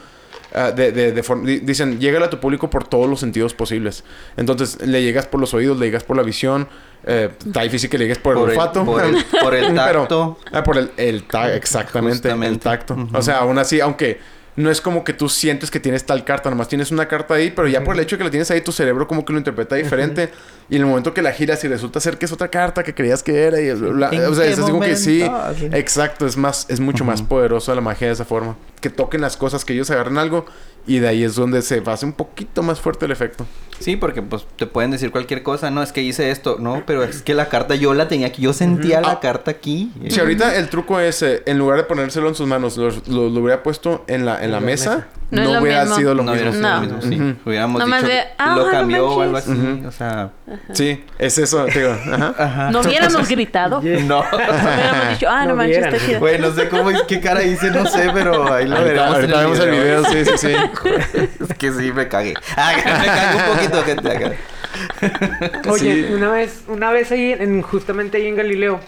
ah, de, de, de forma- di- dicen, llégale a tu público por todos los sentidos posibles. Entonces, le llegas por los oídos, le llegas por la visión. eh, está difícil que le llegues por, Por el olfato. por el- por el Pero- tacto. ah, por el, el tacto, exactamente. El tacto. O sea, aún así, aunque no es como que tú sientes que tienes tal carta, nomás tienes una carta ahí, pero ya por el hecho de que la tienes ahí, tu cerebro como que lo interpreta diferente. Y en el momento que la giras y resulta ser que es otra carta que creías que era, y la- ¿En o sea, es como que sí, momento? Así. exacto, es más, es mucho más poderoso la magia de esa forma. Que toquen las cosas, que ellos agarren algo, y de ahí es donde se hace un poquito más fuerte el efecto. Sí, porque pues te pueden decir cualquier cosa. No, es que hice esto. No, pero es que la carta yo la tenía aquí. Yo sentía la Ah. carta aquí. Si ahorita el truco es, eh, en lugar de ponérselo en sus manos, lo, lo- lo hubiera puesto en la, en la la mesa, mesa. No no, hubiera mismo. sido lo no mismo. hubiera sido No. lo mismo, sí. Ujú. Hubiéramos Nomás dicho, de, ah, lo no cambió o algo así. Ujú. O sea, Sí, es eso, digo. Ajá. ajá. No hubiéramos gritado. No. Hubiéramos dicho, ah, no, No manches, está chido. Güey, no sé cómo, qué cara hice, no sé, pero ahí lo veremos. ahorita vemos el video, sí, sí, sí. Es que sí, me cagué. Ah, me cagué un poquito, gente. acá. Oye, Sí. una vez, una vez ahí, en, justamente ahí en Galileo,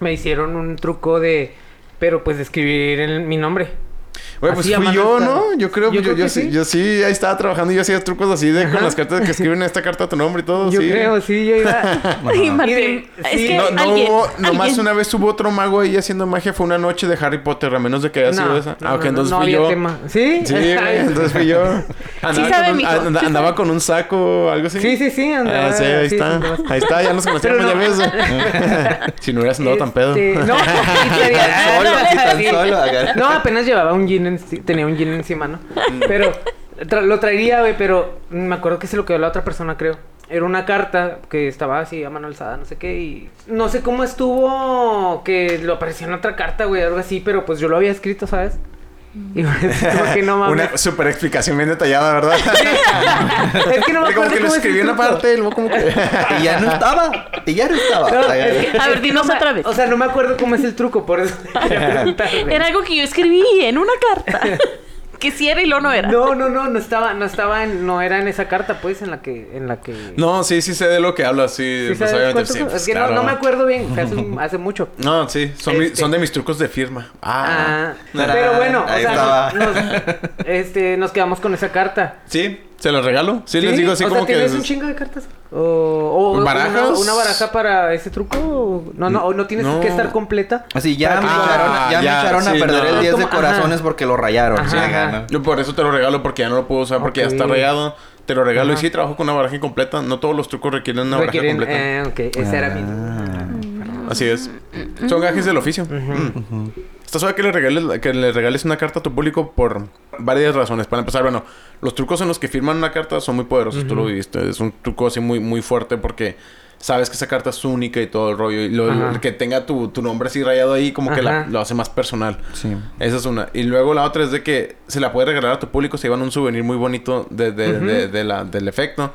me hicieron un truco de, pero pues de escribir el- mi nombre. Güey, pues Así a fui yo. ¿no? Yo creo, Yo yo, creo yo, que sí, sí. yo sí, ahí estaba trabajando y yo hacía trucos así de con las cartas que escriben en esta carta tu nombre y todo. Yo sí. creo, sí, yo iba. Ay, Y Martín, es sí, que No, no alguien, hubo, nomás alguien- una vez hubo otro mago ahí haciendo magia, fue una noche de Harry Potter, a menos de que haya sido esa. no, ah, ok, entonces no fui yo. tema. ¿Sí? Sí, güey, entonces fui yo. Andaba, sabe, con, un, and- sí andaba sabe. con un saco o algo así. Sí, sí, sí, andaba, Ah, sí, ahí sí, está. sí, ahí está, ya nos conocíamos ya ves. si no hubieras andado tan pedo. Sí, sí. No, apenas llevaba un jean, en- tenía un jean encima, ¿no? Pero tra- lo traería, güey, pero me acuerdo que se lo quedó la otra persona, creo. Era una carta que estaba así a mano alzada, no sé qué, y no sé cómo estuvo que lo apareció en otra carta, güey, algo así, pero pues yo lo había escrito, ¿sabes? Y como que no mames. Una super explicación bien detallada, ¿verdad? es que no me como acuerdo que lo escribí una truco. parte y luego como que... Y ya no estaba. Y ya no estaba. No, Acá. es que- A ver, dinos no otra vez. O sea, no me acuerdo cómo es el truco, por eso. Era algo que yo escribí en una carta. Que sí era y lo no era. No, no, no, no estaba, no estaba en, no era en esa carta, pues, en la que, en la que. No, sí, sí sé de lo que hablas, sí. ¿Sí pues, sabes obviamente, cuánto sí, fue? pues, es que no- claro. no, me acuerdo bien, fue hace, mucho. No, sí, son, mi- Este- son de mis trucos de firma. Ah. Ah, pero bueno, o sea, nos, este, nos quedamos con esa carta. Sí, se los regalo. Sí, les digo así o como sea, que... ¿tienes un chingo de cartas? ¿O, o ¿Barajas? Una, una baraja para ese truco? ¿O No, no, o no tienes No. que estar completa. Así, ya, me, Ah, echaron, a- ya me ya, echaron a sí, perder no. el 10 de Como- ajá. corazones porque lo rayaron. Ajá, Sí, ajá. Yo por eso te lo regalo porque ya no lo puedo usar porque Ok. ya está rayado. Te lo regalo Ajá. y sí trabajo con una baraja completa. No todos los trucos requieren una Requieren, baraja completa. eh, ok, ese era mi. Ah. Así es. Son gajes del oficio. Mm. Está suave que le, regales, que le regales una carta a tu público por varias razones. Para empezar, bueno, los trucos en los que firman una carta son muy poderosos. Tú lo viviste. Es un truco así muy, muy fuerte porque sabes que esa carta es única y todo el rollo. Y lo, que tenga tu, tu nombre así rayado ahí como que la- lo hace más personal. Sí. Esa es una. Y luego la otra es de que se la puede regalar a tu público. Se llevan un souvenir muy bonito de, de- de la, del efecto.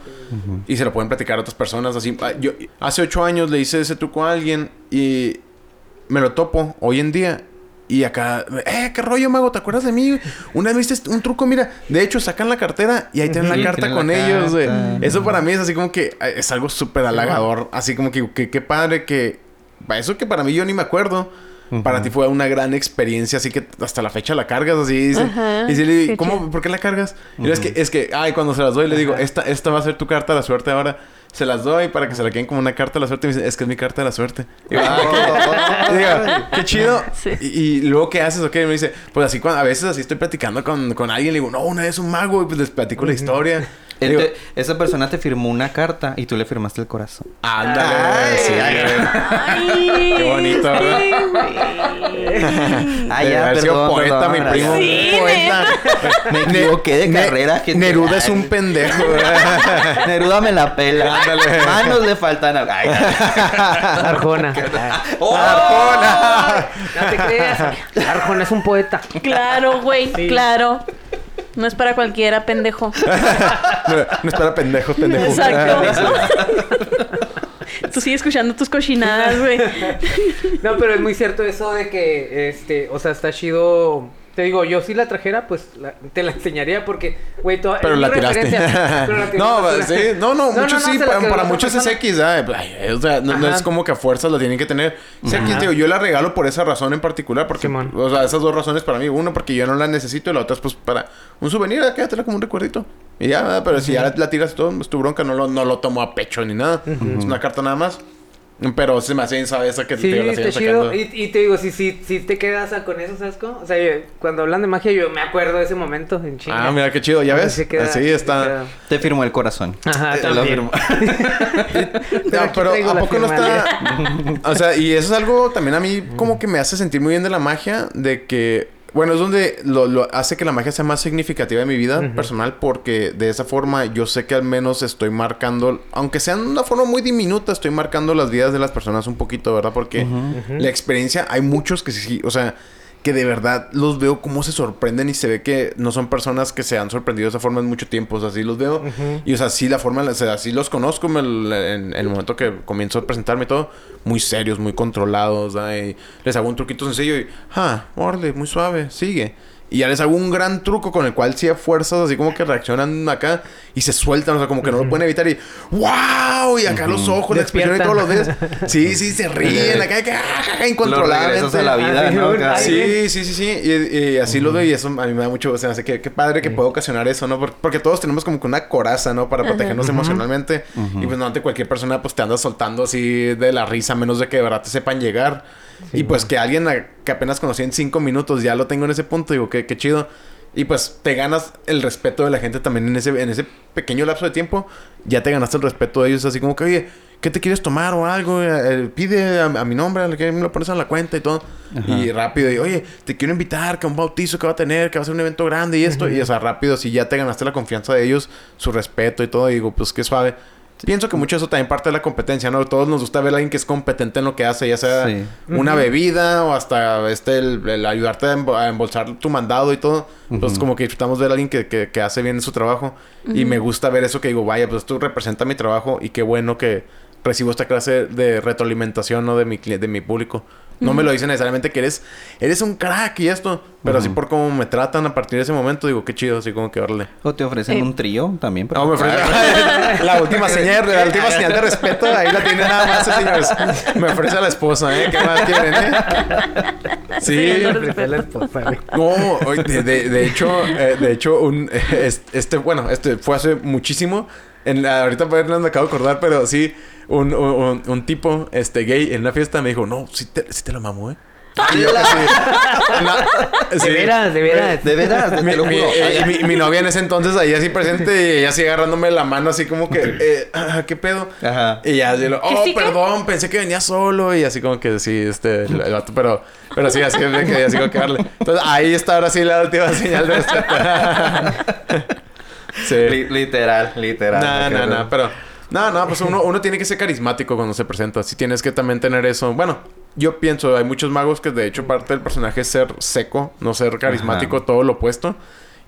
Y se lo pueden platicar a otras personas. Así, Ah, yo hace ocho años le hice ese truco a alguien y me lo topo hoy en día. Y acá, eh, qué rollo, mago, ¿te acuerdas de mí? Una vez viste un truco, mira, de hecho sacan la cartera y ahí tienen la carta con la ellos, güey. Eso para mí es así como que eh, es algo súper halagador. Así como que, qué padre que. Para eso que para mí yo ni me acuerdo. Para ti fue una gran experiencia, así que hasta la fecha la cargas así. Y, dice- Ajá, y le digo, ¿cómo? ¿Por qué la cargas? Y yo, es que, es que, ay, cuando se las doy, le digo, esta, esta va a ser tu carta de la suerte ahora. Se las doy para que se la queden como una carta de la suerte. Y me dice, es que es mi carta de la suerte. Y digo, ah, qué, y digo, qué chido. Sí. Y, y luego, ¿qué haces? Ok, me dice, pues así, cuando, a veces así estoy platicando con, con alguien. Le digo, no, una vez un mago. Y pues les platico la historia. Él Digo, te- esa persona te firmó una carta y tú le firmaste el corazón. ándale. Ay, sí, ay. Ay, Qué bonito, güey. Ah, ya, haber sido perdón, poeta, perdón, mi primo. Sí, poeta. Me equivoqué de Ne- carrera. Neruda es un Ay, pendejo. Neruda me la pela. Ándale. Manos le faltan. a- Ay, Arjona. ¡Oh! No te creas. Arjona es un poeta. Claro, güey, Sí. claro. No es para cualquiera, pendejo. No, no espera pendejos, pendejos. Exacto. Tú sigues escuchando tus cochinadas, güey. No, pero es muy cierto eso de que, este, o sea, está chido. Te digo, yo si la trajera, pues la- te la enseñaría porque, güey, toda- Pero la tiraste. Pero la tiré no, sí, no, no, No, muchos no, sí, para, muchos es. X, ay, ay, o sea, no, es como que a fuerzas la tienen que tener. Es X, digo, yo la regalo por esa razón en particular, porque, o sea, esas dos razones para mí, uno porque yo no la necesito y la otra es pues para un souvenir, ah, quédatela como un recuerdito. Y ya, pero si ya la, la tiras todo, es tu bronca, no lo, no lo tomo a pecho ni nada. Es una carta nada más. Pero se me hace esa que Sí, te la está chido. Y, y te digo, si, si, si te quedas con eso, ¿sabes cómo? O sea, yo- cuando hablan de magia, yo me acuerdo de ese momento en chinga. Ah, mira qué chido, ya ves. Queda- Así se está. queda- Te firmó el corazón. Ajá, Te lo también. firmó. No, pero ¿a poco no está...? o sea, y eso es algo también a mí como que me hace sentir muy bien de la magia. De que... Bueno, es donde lo, lo hace que la magia sea más significativa en mi vida personal. Porque de esa forma yo sé que al menos estoy marcando... Aunque sea de una forma muy diminuta, estoy marcando las vidas de las personas un poquito, ¿verdad? Porque la experiencia... Hay muchos que sí... O sea... Que de verdad los veo cómo se sorprenden y se ve que no son personas que se han sorprendido de esa forma en mucho tiempo. O sea, sí los veo. Y o sea, sí la forma, o sea, sí los conozco en el, en el momento que comienzo a presentarme y todo. Muy serios, muy controlados. Y les hago un truquito sencillo y, ah, órale, muy suave, sigue. Y ya les hago un gran truco con el cual sí a fuerzas así como que reaccionan acá y se sueltan, o sea, como que no lo pueden evitar y ¡wow! Y acá los ojos, la expresión y todos los dedos. Sí, sí, se ríen acá, acá, Los incontrolablemente. la vida, Ah, sí, ¿no? Acá. Sí, sí, sí, sí. Y, y así lo veo y eso a mí me da mucho... O sea, sé que qué padre que puede ocasionar eso, ¿no? Por- Porque, todos tenemos como que una coraza, ¿no? Para protegernos emocionalmente. Y pues no ante cualquier persona pues te anda soltando así de la risa, a menos de que de verdad te sepan llegar. Y pues que alguien a- que apenas conocí en cinco minutos ya lo tengo en ese punto, digo, qué, qué chido. Y pues te ganas el respeto de la gente también en ese, en ese pequeño lapso de tiempo. Ya te ganaste el respeto de ellos, así como que, oye, ¿qué te quieres tomar o algo? Eh, pide a, a mi nombre, que me lo pones en la cuenta y todo. Y rápido, y oye, te quiero invitar que a un bautizo que va a tener, que va a ser un evento grande y esto. Y o sea, rápido, si ya te ganaste la confianza de ellos, su respeto y todo, y digo, pues qué suave. Pienso que mucho de eso también parte de la competencia, ¿no? Todos nos gusta ver a alguien que es competente en lo que hace, ya sea Sí. una bebida o hasta este el, el ayudarte a, embo- a embolsar tu mandado y todo. Entonces, como que disfrutamos ver a alguien que, que, que hace bien su trabajo. Y me gusta ver eso que digo, vaya, pues esto representa mi trabajo y qué bueno que recibo esta clase de retroalimentación, ¿no? De mi, cli- de mi público. No me lo dicen necesariamente que eres, eres un crack y esto. Pero así por cómo me tratan a partir de ese momento, digo, qué chido, así como que órale. O te ofrecen Eh. un trío también. pero- No, me ofrece la última señal, la última señal de respeto, ahí la tiene nada más, señores. Me ofrece a la esposa, ¿eh? ¿Qué más quieren, eh? Sí. A la esposa. No, oye, de, de- de hecho, eh, de hecho, un es- este, bueno, este fue hace muchísimo. En la- ahorita no me acabo de acordar, pero sí, un, un, un- tipo, este, gay, en una fiesta me dijo, no, sí te, sí te la mamo, ¿eh? Y yo así, "Na- De sí". veras, de veras. De veras, te Mi, lo mi- juro. eh, mi- mi novia en ese entonces ahí así presente y ella así agarrándome la mano así como que, eh, ah, ¿qué pedo? Ajá. Y ya, yo, oh, sí que? perdón, pensé que venía solo. Y así como que sí, este, el, el vato, pero, pero sí, así que así como que darle. Entonces ahí está ahora sí la última señal de respeto. sí. Li- literal, literal. No, no, no, pero. No, no, pues uno, uno tiene que ser carismático cuando se presenta. Sí tienes que también tener eso. Bueno, yo pienso, hay muchos magos que de hecho parte del personaje es ser seco, no ser carismático, Ajá. todo lo opuesto.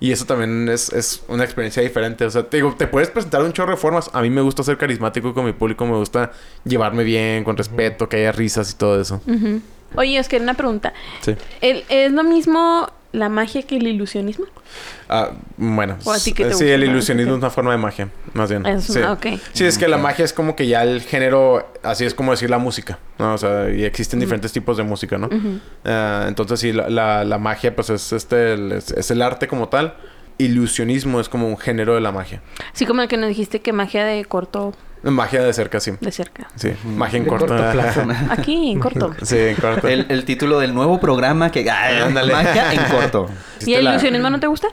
Y eso también es, es una experiencia diferente. O sea, te digo, te puedes presentar un chorro de formas. A mí me gusta ser carismático con mi público, me gusta llevarme bien, con respeto, que haya risas y todo eso. Oye, es que una pregunta. Sí. El- ¿Es lo mismo la magia que el ilusionismo? Ah, bueno. ¿O a ti qué te sí, gusta el ilusionismo es una forma de magia, más bien. Es sí. una-. Sí, es que la magia es como que ya el género, así es como decir la música, ¿no? O sea, y existen diferentes tipos de música, ¿no? Ah, entonces sí, la, la, la magia pues es este, el- es, es el arte como tal. Ilusionismo es como un género de la magia. Sí, como el que nos dijiste que magia de corto, Magia de cerca, sí. de cerca. Sí, magia en De corto. corto plazo. Aquí, en corto. sí, en corto. El, el título del nuevo programa que... ah, Ándale. Magia en corto. ¿Y el la- ilusionismo no te gusta?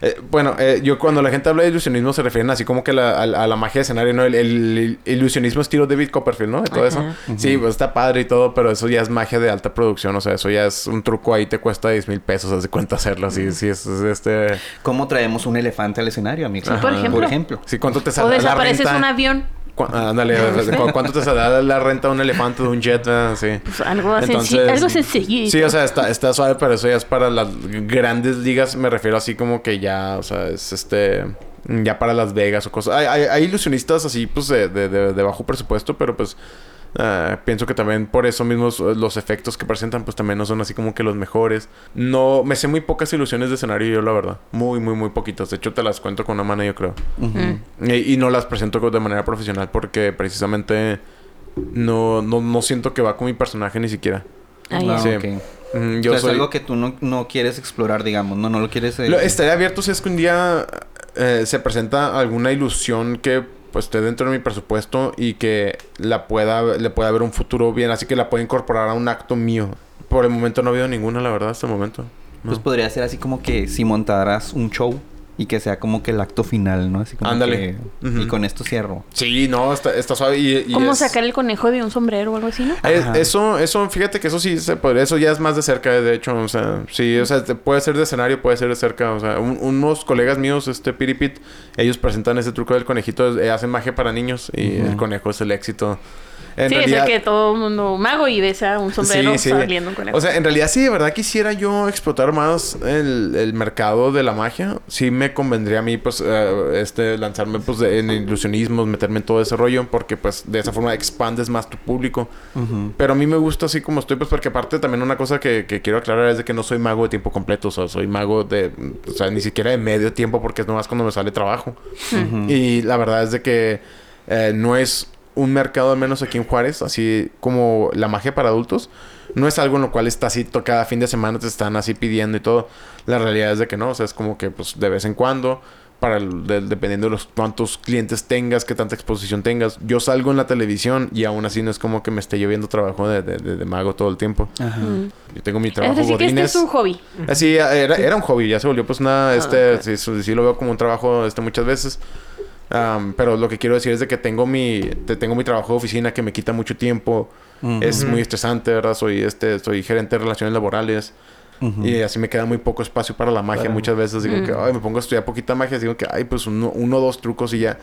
Eh, bueno, eh, yo cuando la gente habla de ilusionismo se refieren así como que la- a, a la magia de escenario, ¿no? El, el- el ilusionismo estilo David Copperfield, ¿no? De todo eso. Sí, pues está padre y todo, pero eso ya es magia de alta producción. O sea, eso ya es un truco ahí, te cuesta 10 mil pesos, haz de cuenta hacerlo. Así, sí, es, es este... ¿Cómo traemos un elefante al escenario, amigo? por ejemplo. Por ejemplo. Sí, ¿cuánto te O saldrá la desapareces renta? un avión. Cu- ándale, ¿cu- ¿cuánto te saldrá la renta de un elefante, de un jet? Ah, Sí. Pues algo, Entonces, algo sencillito. Sí, o sea, está, está suave, pero eso ya es para las grandes ligas. Me refiero así como que ya, o sea, es este... Ya para Las Vegas o cosas. Hay, hay, hay ilusionistas así, pues, de, de- de bajo presupuesto, pero pues... ah, pienso que también por eso mismos los efectos que presentan pues también no son así como que los mejores. No, me sé muy pocas ilusiones de escenario yo la verdad. Muy, muy, muy poquitas. De hecho te las cuento con una mano yo creo. Y, y no las presento de manera profesional porque precisamente no, no, no siento que va con mi personaje ni siquiera. Ah. Ah, Sí. Mm, O sea, soy... es algo que tú no, no quieres explorar, digamos. No, no lo quieres... eh, Lo- estaría abierto si es que un día eh, se presenta alguna ilusión que pues esté dentro de mi presupuesto y que la pueda le pueda ver un futuro bien, así que la pueda incorporar a un acto mío. Por el momento no ha habido ninguna, la verdad, hasta el momento. Pues podría ser así como que si montaras un show y que sea como que el acto final, ¿no? Así como Ándale. que-. Y con esto cierro. Sí, no, está, está suave y, y ¿Cómo es- sacar el conejo de un sombrero o algo así, no? Eh, eso, eso, fíjate que eso sí se podría, eso ya es más de cerca, de hecho, o sea, sí, o sea, puede ser de escenario, puede ser de cerca, o sea, un- unos colegas míos, este Piripit, ellos presentan ese truco del conejito, eh, hacen magia para niños y el conejo es el éxito. En sí, realidad, es el que todo el mundo mago y ves a un sombrero Sí, sí. saliendo un conejo. O sea, en realidad sí, de verdad quisiera yo explotar más el, el mercado de la magia. Sí me convendría a mí, pues, eh, este, lanzarme, pues, en ilusionismos, meterme en todo ese rollo, porque, pues, de esa forma expandes más tu público. Pero a mí me gusta así como estoy, pues porque aparte también una cosa que, que quiero aclarar es de que no soy mago de tiempo completo, o sea, soy mago de, o sea, ni siquiera de medio tiempo porque es nomás cuando me sale trabajo. Y la verdad es de que eh, no es un mercado, al menos aquí en Juárez, así como la magia para adultos, no es algo en lo cual está así, cada fin de semana te están así pidiendo y todo. La realidad es de que no, o sea, es como que pues de vez en cuando, para el- de- dependiendo de los cuántos clientes tengas, qué tanta exposición tengas. Yo salgo en la televisión y aún así no es como que me esté lloviendo trabajo de, de- de- de mago todo el tiempo. Ajá. Mm. Yo tengo mi Es trabajo decir, que este es un hobby. Así era, era un hobby, ya se volvió pues nada, este, ok. sí, sí, sí lo veo como un trabajo este muchas veces. Am, pero lo que quiero decir es de que tengo mi, te- tengo mi trabajo de oficina que me quita mucho tiempo. Es muy estresante, ¿verdad? Soy este, soy gerente de relaciones laborales. Y así me queda muy poco espacio para la magia Claro. muchas veces. Digo que, ay, me pongo a estudiar poquita magia. Digo que, ay, pues uno, uno o dos trucos y ya.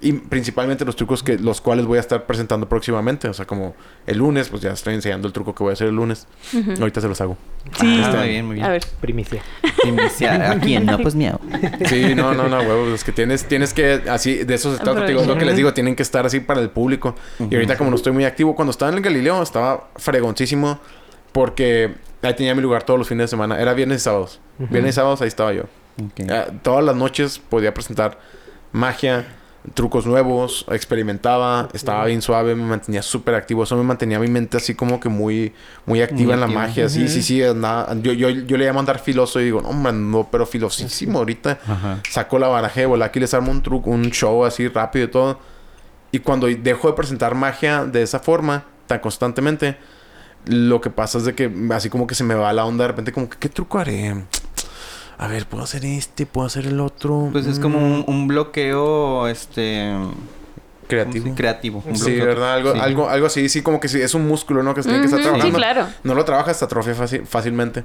Y principalmente los trucos que los cuales voy a estar presentando próximamente. O sea, como el lunes, pues ya estoy enseñando el truco que voy a hacer el lunes. Ujú. Ahorita se los hago. Sí. Ah, muy bien, muy bien. A ver. Primicia. Iniciar. ¿A quién? No, pues miau. Sí, no, no, no, huevos. Es que tienes, tienes que, así, de eso se trata, te digo, es lo que les digo, tienen que estar así para el público. Y ahorita como no estoy muy activo, cuando estaba en el Galileo estaba fregoncísimo porque ahí tenía mi lugar todos los fines de semana. Era viernes y sábados. Viernes y sábados ahí estaba yo. Ah, todas las noches podía presentar magia, trucos nuevos, experimentaba, estaba bien suave, me mantenía súper activo. Eso me mantenía mi mente así como que muy, muy activa Muy en la activa. magia. Sí, sí, sí. andaba- yo, yo, yo le llamo andar filoso y digo, no, man, no, pero filosísimo ahorita. Ajá. Saco la baraja de bola, aquí les armo un truco, un show así rápido y todo. Y cuando dejo de presentar magia de esa forma, tan constantemente, lo que pasa es de que así como que se me va la onda de repente, como que, ¿qué truco haré? A ver, puedo hacer este, puedo hacer el otro. Pues es como un, un bloqueo, este... creativo. ¿cómo se- Creativo. un Sí. ¿verdad? Algo, Sí. algo, algo así, sí, como que sí, es un músculo, ¿no? Que se tiene que estar Ujú, Sí, trabajando. claro. No lo trabajas, te atrofia fácil- fácilmente.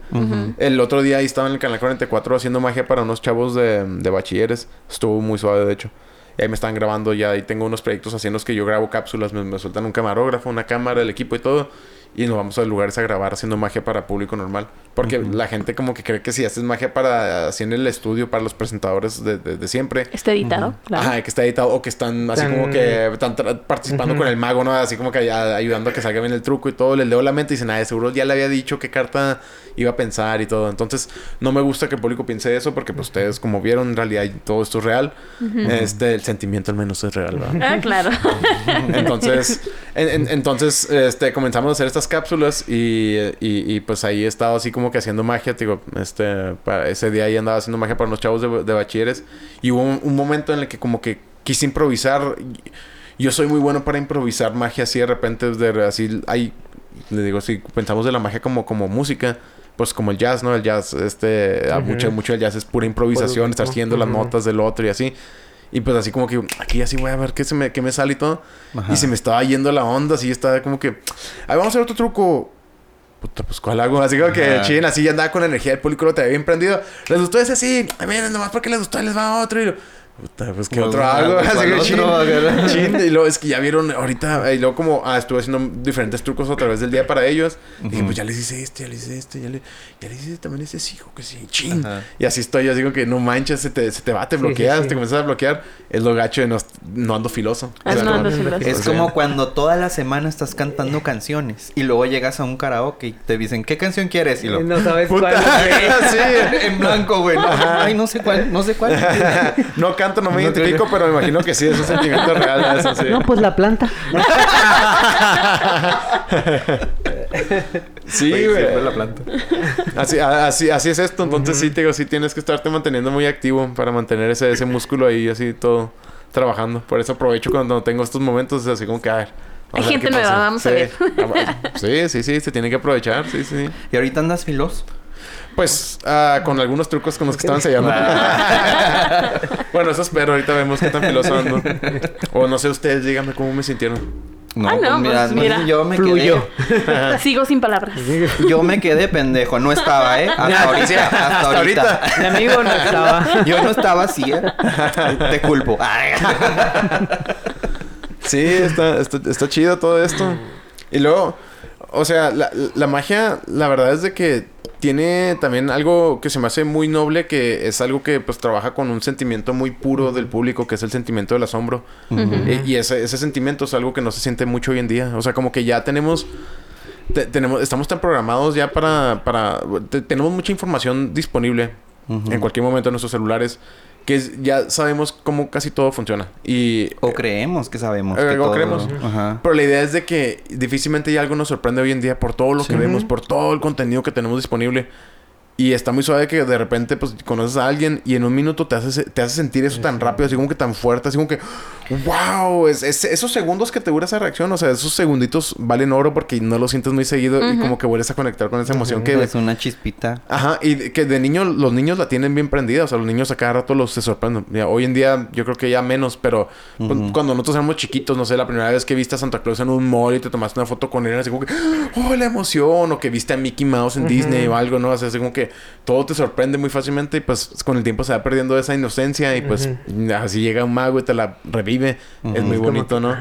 El otro día ahí estaba en el canal 44 haciendo magia para unos chavos de, de bachilleres. Estuvo muy suave, de hecho. Y ahí me están grabando ya. Y tengo unos proyectos haciendo los que yo grabo cápsulas. Me, me sueltan un camarógrafo, una cámara, el equipo y todo. Y nos vamos a lugares a grabar haciendo magia para público normal. Porque la gente como que cree que si haces magia para así en el estudio para los presentadores de, de- de siempre. Está editado, claro. Ajá, que está editado o que están así Tan- como que están participando con el mago, ¿no? Así como que ya ayudando a que salga bien el truco y todo. Les leo la mente y dicen, ah, de seguro ya le había dicho qué carta iba a pensar y todo. Entonces, no me gusta que el público piense eso porque pues ustedes como vieron, en realidad todo esto es real. Este, el sentimiento al menos es real, ¿verdad? Ah, claro. Entonces, en- en- entonces este, comenzamos a hacer estas cápsulas y, y, y, pues ahí he estado así como que haciendo magia, digo, este, para ese día ahí andaba haciendo magia para unos chavos de, de bachilleres y hubo un, un momento en el que como que quise improvisar. Yo soy muy bueno para improvisar magia así de repente, de, así, hay, le digo, si pensamos de la magia como, como música, pues como el jazz, ¿no? El jazz, este, a Ujú. mucho, mucho del jazz es pura improvisación, estar siguiendo las Ujú. notas del otro y así. Y pues así como que aquí así voy a ver qué, se me, qué me sale y todo. Ajá. Y se me estaba yendo la onda, así estaba como que, ay, vamos a hacer otro truco. Puta, pues ¿cuál hago? Así como que Ajá. chin, así ya andaba con la energía del público, lo traía bien prendido. Les gustó ese así, ay, miren, nomás porque les gustó, les va otro. Y yo, puta, pues ¿qué Pues, otro hago? Así ¿cuál que otro? chin, chin. Y luego es que ya vieron ahorita, y luego como, ah, estuve haciendo diferentes trucos a través del día para ellos. Y dije, Ujú. pues ya les hice este, ya les hice este, ya le, ya les hice también ese hijo que sí, chin. Ajá. Y así estoy, yo digo que no manches, se te, se te va, te bloqueas, sí, sí. te comienzas a bloquear. Es lo gacho de no, no ando filoso. Ah, O sea, no como- ando filoso. Es como cuando toda la semana estás cantando canciones y luego llegas a un karaoke y te dicen, ¿qué canción quieres? Y lo... No sabes Puta. cuál. en blanco, güey. No, ay, no sé cuál, no sé cuál. no canto, no me identifico, pero me imagino que sí, es un sentimiento real. Eso sí. No, pues la planta. sí, Güey, la planta. Así, así, así es esto. Entonces sí, te digo, sí tienes que estarte manteniendo muy activo para mantener ese, ese músculo ahí así todo trabajando. Por eso aprovecho cuando tengo estos momentos así como que a ver. Hay gente nueva, vamos a ver. Ah, Sí, sí, sí, se tiene que aprovechar, sí, sí. ¿Y ahorita andas filoso? Pues ah, con algunos trucos con los que estaban sellando. bueno, eso espero. Ahorita vemos qué tan filoso ando. O no sé, ustedes díganme cómo me sintieron. No, Ah, no, pues, mira, yo me Fluyo. quedé... Sigo sin palabras. Yo me quedé pendejo. No estaba, ¿eh? Hasta ahorita. Hasta, ahorita. Mi amigo no estaba. Yo no estaba así, ¿eh? Te culpo. Sí, está, está, está chido todo esto. Y luego, o sea, la, la magia, la verdad es de que tiene también algo que se me hace muy noble, que es algo que pues trabaja con un sentimiento muy puro del público, que es el sentimiento del asombro. Y, y ese, ese sentimiento es algo que no se siente mucho hoy en día. O sea, como que ya tenemos... te- tenemos estamos tan programados ya para... para te- tenemos mucha información disponible en cualquier momento en nuestros celulares que es- ya sabemos cómo casi todo funciona. Y O creemos que sabemos. Eh, que o todo- creemos. Ajá. pero la idea es de que difícilmente ya algo nos sorprende hoy en día por todo lo que vemos, por todo el contenido que tenemos disponible. Y está muy suave que de repente pues conoces a alguien y en un minuto te hace, te hace sentir eso tan rápido, así como que tan fuerte, así como que wow, es, es- esos segundos que te dura esa reacción, o sea, esos segunditos valen oro porque no lo sientes muy seguido y como que vuelves a conectar con esa emoción que Es una chispita. Ajá, y que de niño los niños la tienen bien prendida, o sea, los niños a cada rato los se sorprenden. Ya, hoy en día yo creo que ya menos, pero cu- cuando nosotros éramos chiquitos, no sé, la primera vez que viste a Santa Claus en un mall y te tomaste una foto con él, así como que, oh, la emoción, o que viste a Mickey Mouse en Disney o algo, ¿no? O sea, así como que todo te sorprende muy fácilmente y pues con el tiempo se va perdiendo esa inocencia y pues así llega un mago y te la revive. Es muy Es bonito, ¿no?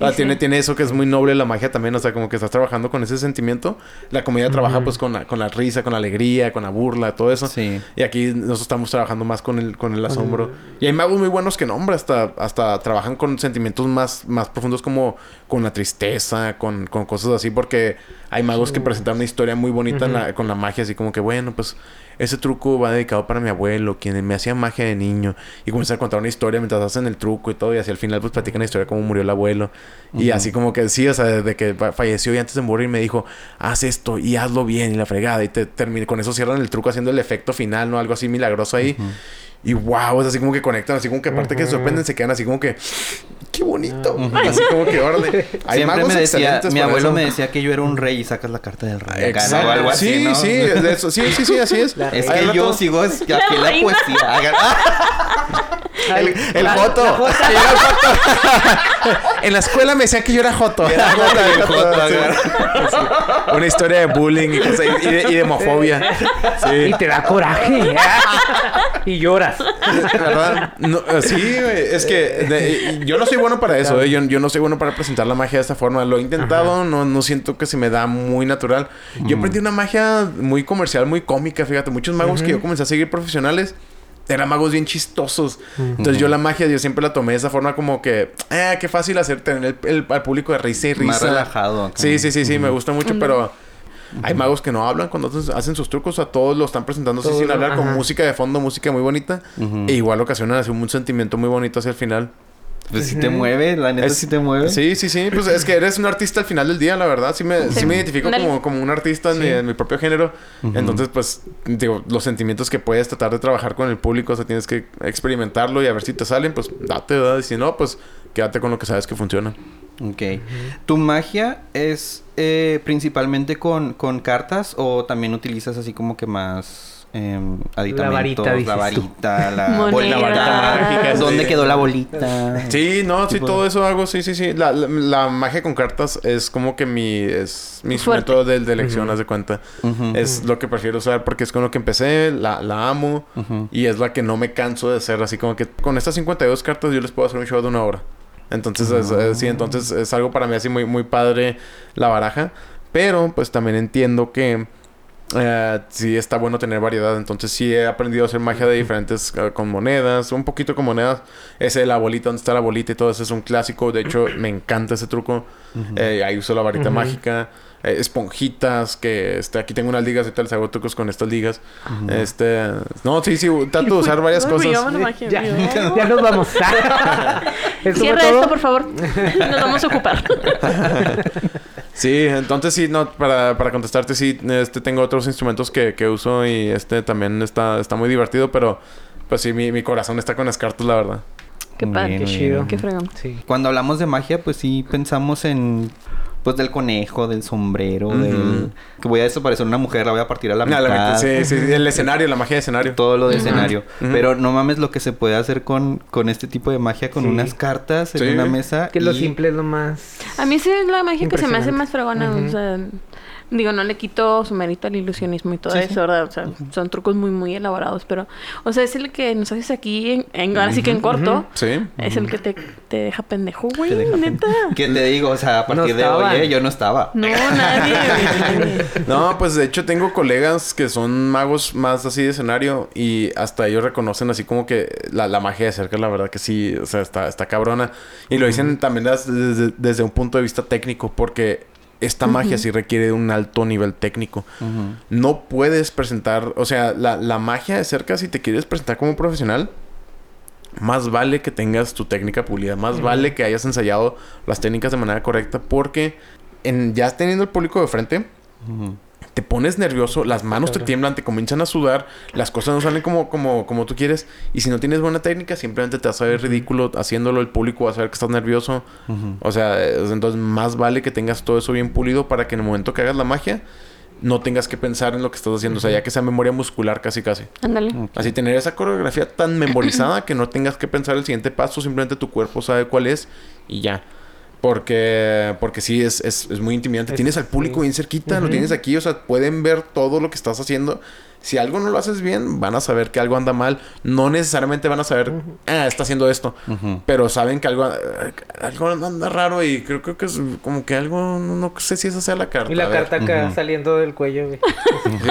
Ah, tiene, tiene eso que es muy noble la magia también, o sea, como que estás trabajando con ese sentimiento. La comedia trabaja pues con la, con la risa, con la alegría, con la burla, todo eso. Sí. Y aquí nosotros estamos trabajando más con el, con el asombro. Y hay magos muy buenos que no, hombre, hasta, hasta trabajan con sentimientos más, más profundos como con la tristeza, con, con cosas así, porque hay magos que presentan una historia muy bonita en la- con la magia, así como que, bueno, pues ese truco va dedicado para mi abuelo, quien me hacía magia de niño. Y comienza a contar una historia mientras hacen el truco y todo. Y así al final pues platican la historia de cómo murió el abuelo. Y así como que sí, o sea, desde que fa- falleció y antes de morir me dijo, haz esto y hazlo bien y la fregada. Y te termina, con eso cierran el truco haciendo el efecto final, ¿no? Algo así milagroso ahí. Y wow, es así como que conectan, así como que aparte que se sorprenden, se quedan así como que, qué bonito. Así como que, órale. Hay Siempre magos me decía, excelentes mi abuelo eso. me decía que yo era un rey y sacas la carta del rey. acá, ¿no? Exacto. O algo así, sí, ¿no? sí, es de eso. sí, sí, sí, así es. La Es que yo sigo es- aquí la reina. poesía. El, el La- Joto. la Jota. Que yo era el Joto. en la escuela me decían que yo era Joto. Era Joto, el Joto, Sí. Sí. Una historia de bullying y, cosas- y de, y de homofobia. Sí. Y te da coraje. y lloras. ¿Verdad? No, sí. Es que de- yo no soy bueno para eso. eh. Yo, yo no soy bueno para presentar la magia de esta forma. Lo he intentado, no, no siento que se me da muy natural. Yo aprendí una magia muy comercial, muy cómica. Fíjate, muchos magos que yo comencé a seguir profesionales eran magos bien chistosos. Entonces yo la magia, yo siempre la tomé de esa forma como que, eh, qué fácil hacer tener el, el- al público de risa y risa. Más relajado. Sí, sí, sí, sí, me gusta mucho, pero hay magos que no hablan cuando hacen, sus trucos, a todos lo están presentando así sin hablar, con música de fondo, música muy bonita, e igual ocasionan así un sentimiento muy bonito hacia el final. Pues sí te mueve, la neta Es- sí te mueve. Sí, sí, sí, pues es que eres un artista al final del día, la verdad, sí me, sí me identifico como, como un artista en, mi, en mi propio género, entonces pues digo, los sentimientos que puedes tratar de trabajar con el público, o sea, tienes que experimentarlo y a ver si te salen, pues date, ¿verdad? Y si no, pues quédate con lo que sabes que funciona. Ok. ¿Tu magia es eh, principalmente con, con cartas o también utilizas así como que más em, aditamentos? varita, la varita, la bolita. La varita mágica, ¿Dónde sí. quedó la bolita? Sí, no, sí, Tipo- todo eso hago, sí, sí, sí. La, la, la magia con cartas es como que mi, es mi Fuerte. instrumento de, de elección, haz de cuenta. Es lo que prefiero usar porque es con lo que empecé, la, la amo y es la que no me canso de hacer. Así como que con estas 52 cartas yo les puedo hacer un show de una hora. Entonces, es- es- sí, entonces es algo para mí así muy, muy padre la baraja. Pero pues también entiendo que eh, sí está bueno tener variedad. Entonces sí he aprendido a hacer magia de diferentes eh, con monedas, un poquito con monedas. Ese de la bolita, donde está la bolita y todo eso es un clásico. De hecho, me encanta ese truco. Eh, ahí uso la varita mágica. eh, esponjitas, que este, aquí tengo unas ligas y tal, hago trucos con estas ligas. Este, no, sí, sí, trato de usar varias cosas. magia, Ya, nos vamos. ¿Esto fue Cierra todo? esto, por favor. Nos vamos a ocupar. Sí, entonces sí, no, para, para contestarte, sí, este, tengo otros instrumentos que, que uso y este también está, está muy divertido, pero pues sí, mi, mi corazón está con las cartas, la verdad. Qué padre. Qué chido. Qué fregón. Sí. Cuando hablamos de magia, pues sí pensamos en... Pues del conejo, del sombrero, del... Que voy a desaparecer una mujer, la voy a partir a la mitad. la mitad, sí, sí, el escenario, la magia de escenario. Todo lo de escenario. Pero no mames lo que se puede hacer con, con este tipo de magia, con Sí. unas cartas en Sí. una mesa. Que lo simple es lo más... A mí sí es la magia que se me hace más fregona. O sea, digo, no le quito su mérito al ilusionismo y todo Sí, eso, sí. ¿verdad? O sea, son trucos muy, muy elaborados, pero, o sea, es el que nos haces aquí, en, en- ahora sí que en corto, Sí. es el que te, te deja pendejo, güey, neta. ¿Qué te digo? O sea, a partir de hoy, eh, yo no estaba. No, nadie. No, pues de hecho tengo colegas que son magos más así de escenario y hasta ellos reconocen así como que la, la magia de cerca, la verdad que sí, o sea, está, está cabrona. Y lo dicen también des- desde, desde un punto de vista técnico, porque esta magia sí requiere de un alto nivel técnico. No puedes presentar, o sea, la, la magia de cerca, si te quieres presentar como profesional, más vale que tengas tu técnica pulida, más vale que hayas ensayado las técnicas de manera correcta, porque en, ya teniendo el público de frente. Te pones nervioso, las manos te tiemblan, te comienzan a sudar, las cosas no salen como, como, como tú quieres. Y si no tienes buena técnica, simplemente te vas a ver ridículo haciéndolo, el público va a saber que estás nervioso. O sea, entonces más vale que tengas todo eso bien pulido para que en el momento que hagas la magia, no tengas que pensar en lo que estás haciendo. O sea, ya que sea memoria muscular casi casi. Ándale. Así tener esa coreografía tan memorizada que no tengas que pensar el siguiente paso, simplemente tu cuerpo sabe cuál es y ya. Porque, porque sí, es, es, es muy intimidante. Es- tienes al público sí. bien cerquita, lo tienes aquí, o sea, pueden ver todo lo que estás haciendo. Si algo no lo haces bien, van a saber que algo anda mal. No necesariamente van a saber, ah, está haciendo esto. Pero saben que algo, eh, algo anda raro y creo, creo que es como que algo, no, no sé si esa sea la carta. Y la carta acá saliendo del cuello, güey.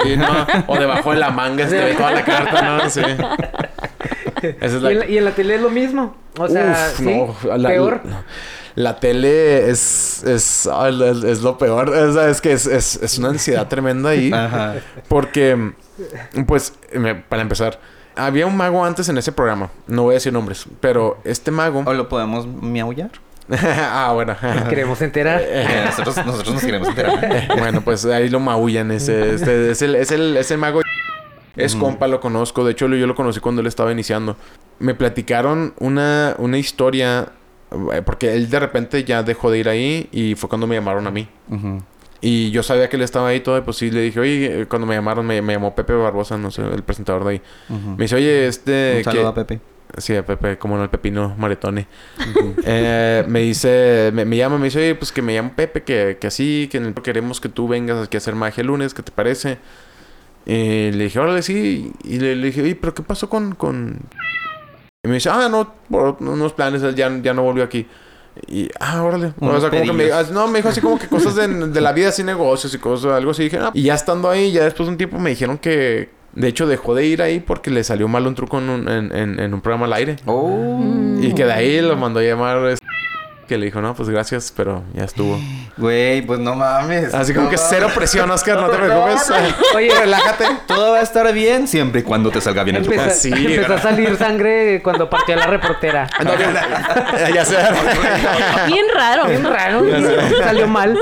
Sí, no, o debajo de la manga se ve toda la carta, ¿no? Sí. Esa es Y en, la, y en la tele es lo mismo. O sea, Uf, ¿sí? no, la- peor. La, la tele es, es, es, es lo peor. Sea, es que es, es, es una ansiedad tremenda ahí. Ajá. Porque, pues, me- para empezar, había un mago antes en ese programa. No voy a decir nombres, pero este mago. ¿O lo podemos miaullar? ah, bueno. Queremos enterar. Eh, nosotros, nosotros nos queremos enterar. bueno, pues ahí lo maullan. Ese, este, es, el, es, el, es el mago. Es Ujú. compa, lo conozco. De hecho, lo- yo lo conocí cuando él estaba iniciando. Me platicaron una, una historia. Eh, Porque él de repente ya dejó de ir ahí y fue cuando me llamaron a mí. Y yo sabía que él estaba ahí todo, y pues sí, le dije, oye, eh, cuando me llamaron, me, me llamó Pepe Barbosa, no sé, el presentador de ahí. Me dice, oye, este... Un saludo que- a Pepe. Sí, a Pepe, como no, el Pepino Maretone. Eh, me dice, me, me llama, me dice, oye, pues que me llamo Pepe, que, que así, que queremos que tú vengas aquí a hacer magia el lunes, ¿qué te parece? Y le dije, órale, sí. Y le, le dije, oye, pero ¿qué pasó con, con...? Y me dice, ah, no, por unos planes, él ya, ya no volvió aquí. Y, ah, órale. O sea, como que me, no, me dijo así como que cosas de, de la vida, así negocios y cosas, algo así. Dije, ah. Y ya estando ahí, ya después de un tiempo me dijeron que, de hecho, dejó de ir ahí porque le salió mal un truco en un, en, en, en un programa al aire. Oh. Y que de ahí lo mandó a llamar. es- Que le dijo, no, pues gracias, pero ya estuvo. Güey, pues no mames. Así como No que mames. cero presión, Oscar, no te preocupes. Oye, relájate. Todo va a estar bien siempre y cuando te salga bien el truco. Empezó, Sí, empezó a salir sangre cuando partió a la reportera. No, ya- ya sé. Bien raro. Bien raro, salió mal.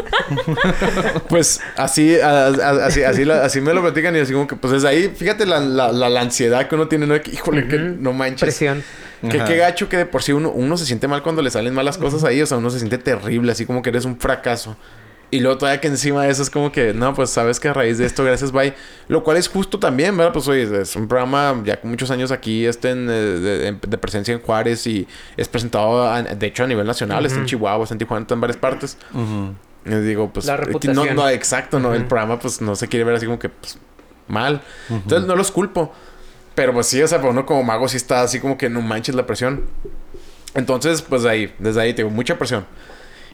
Pues así, a- a- así, así, la- así me lo platican y así como que, pues desde ahí, fíjate la, la, la, la ansiedad que uno tiene, ¿no? Que, híjole, que no manches. Presión. Que qué gacho que de por sí uno, uno se siente mal cuando le salen malas cosas ahí, o sea, uno se siente terrible, así como que eres un fracaso. Y luego todavía que encima de eso es como que, no, pues sabes que a raíz de esto, gracias, bye. Lo cual es justo también, ¿verdad? Pues oye, es un programa ya con muchos años aquí, este en, eh, de, de presencia en Juárez y es presentado, a- de hecho, a nivel nacional, está en Chihuahua, está en Tijuana, está en varias partes. Y digo, pues... La eh, reputación. No, no, exacto, ¿no? El programa, pues, no se quiere ver así como que, pues, mal. Entonces, no los culpo. Pero, pues, sí, o sea, para uno como mago sí está así como que no manches la presión. Entonces, pues, ahí, desde ahí tengo mucha presión.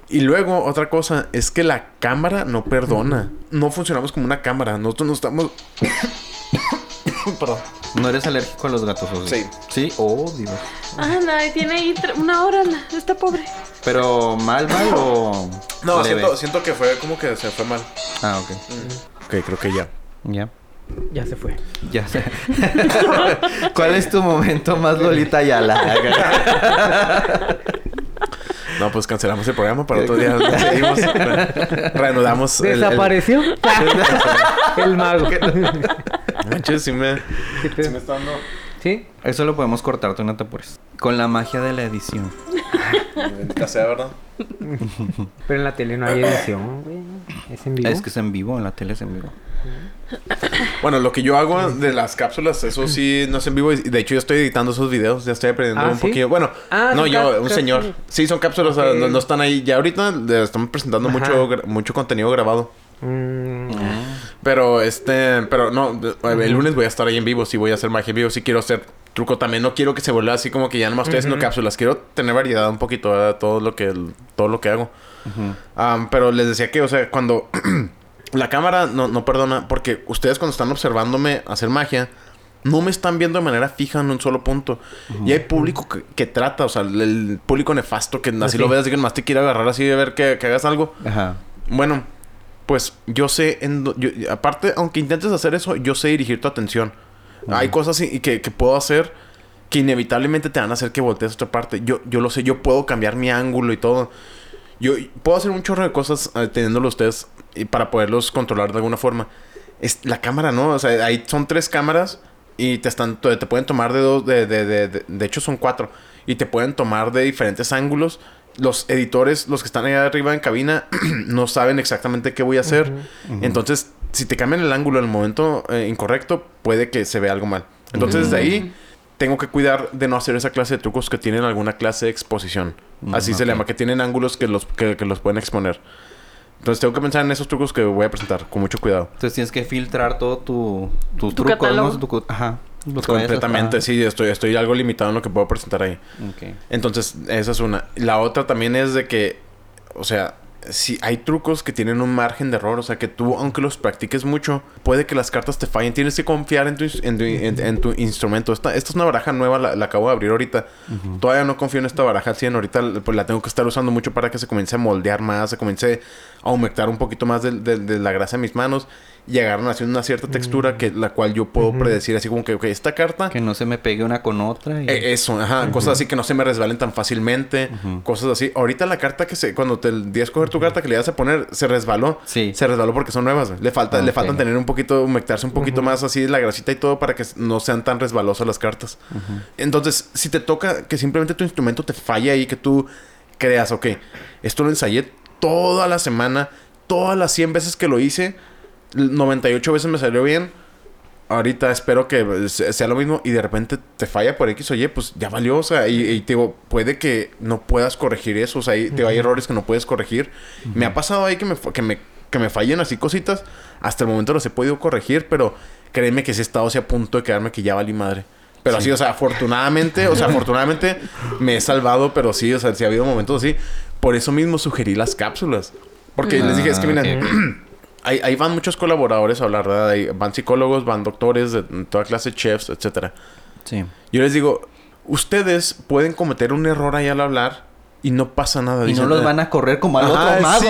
Y luego, otra cosa, es que la cámara no perdona. No funcionamos como una cámara. Nosotros no estamos... Perdón. ¿No eres alérgico a los gatos? o Sí. Sí, oh, Dios. Ah, nadie tiene ahí una hora. la- Está pobre. Pero mal, mal o. No, siento, siento que fue como que se fue mal. Ah, ok. Ok, creo que ya. Ya. Ya se fue. Ya sé. ¿Cuál es tu momento más Lolita Ayala? No, pues cancelamos el programa para otro día. Seguimos. Reanudamos. el- el- ¿Desapareció? El, mago. Manches, sí me... Sí me está dando... ¿Sí? Eso lo podemos cortar, tú no te apures. Con la magia de la edición. Bendita sea, ¿verdad? Pero en la tele no hay edición, güey. Es en vivo. Es que es en vivo, en la tele es en vivo. Bueno, lo que yo hago de las cápsulas, eso sí, no es en vivo. Y de hecho, yo estoy editando esos videos. Ya estoy aprendiendo Ah, un ¿sí? poquillo. Bueno, Ah, no, yo, un señor. Sí, son cápsulas. no, no están ahí. Ya ahorita le estamos presentando Ajá. mucho, mucho contenido grabado. Mm, Pero este, pero no, el lunes voy a estar ahí en vivo. Sí, voy a hacer magia en vivo. Sí, quiero hacer truco también. No quiero que se vuelva así como que ya nomás estoy haciendo cápsulas. Quiero tener variedad un poquito, ¿verdad? Todo lo que, todo lo que hago. Pero les decía que, o sea, cuando la cámara no, no perdona, porque ustedes cuando están observándome hacer magia, no me están viendo de manera fija en un solo punto. Y hay público que, que trata, o sea, el, el público nefasto que así sí. lo ves, así que más te quiere agarrar así de ver que, que hagas algo. Ajá. Bueno, pues yo sé, en do- yo- aparte, aunque intentes hacer eso, yo sé dirigir tu atención. Hay cosas y- que, que puedo hacer que inevitablemente te van a hacer que voltees a otra parte. Yo, yo lo sé, yo puedo cambiar mi ángulo y todo. Yo puedo hacer un chorro de cosas eh, teniéndolo ustedes y para poderlos controlar de alguna forma. Es, la cámara, ¿no? O sea, ahí son tres cámaras y te están te te pueden tomar de dos, de, de, de, de, de hecho son cuatro. Y te pueden tomar de diferentes ángulos. Los editores, los que están allá arriba en cabina, no saben exactamente qué voy a hacer. Entonces, si te cambian el ángulo en el momento eh, incorrecto, puede que se vea algo mal. Entonces, desde ahí, tengo que cuidar de no hacer esa clase de trucos que tienen alguna clase de exposición. Así se llama, que tienen ángulos que los, que, que los pueden exponer. Entonces, tengo que pensar en esos trucos que voy a presentar con mucho cuidado. Entonces tienes que filtrar todo tu, tu, Tu truco, catálogo. ¿no? Tu ajá. Lo que vayas a- Completamente, sí, estoy, estoy algo limitado en lo que puedo presentar ahí. Ok. Entonces, esa es una. La otra también es de que, o sea, si hay trucos que tienen un margen de error, o sea, que tú, aunque los practiques mucho, puede que las cartas te fallen. Tienes que confiar en tu, en tu, en- en tu instrumento. Esta, esta es una baraja nueva, la, la acabo de abrir ahorita. Todavía no confío en esta baraja al 100. Ahorita pues, la tengo que estar usando mucho para que se comience a moldear más, se comience a aumentar un poquito más de, de- de la grasa de mis manos y agarran así una cierta textura que la cual yo puedo predecir así como que, ok, esta carta... Que no se me pegue una con otra. y- Eh, eso, ajá, cosas así que no se me resbalen tan fácilmente, cosas así. Ahorita la carta que se, cuando te di a escoger tu carta que le ibas a poner, se resbaló. Sí. Se resbaló porque son nuevas. Le falta, le Ok. faltan tener un poquito, humectarse un poquito más así la grasita y todo para que no sean tan resbalosas las cartas. Entonces, si te toca que simplemente tu instrumento te falle ahí, que tú creas, ok, esto lo ensayé toda la semana, todas las 100 veces que lo hice, 98 veces me salió bien. ahorita espero que se- sea lo mismo y de repente te falla por X o Y, pues ya valió, o sea, y, y te digo, puede que no puedas corregir eso, o sea, hay, te hay errores que no puedes corregir. Me ha pasado ahí que me, que me, que me fallen así cositas, hasta el momento los he podido corregir, pero créeme que sí he estado así a punto de quedarme que ya valí madre. Pero así, o sea, afortunadamente, o sea, afortunadamente me he salvado, pero sí, o sea, sí ha habido momentos así. Por eso mismo sugerí las cápsulas. Porque les dije, es que Ah, miren, ahí, ahí van muchos colaboradores a hablar, ¿verdad? Ahí van psicólogos, van doctores de toda clase, chefs, etcétera. Sí. Yo les digo, ustedes pueden cometer un error ahí al hablar y no pasa nada. Y no los "Eh, van a correr como al Ajá, otro mago. Sí.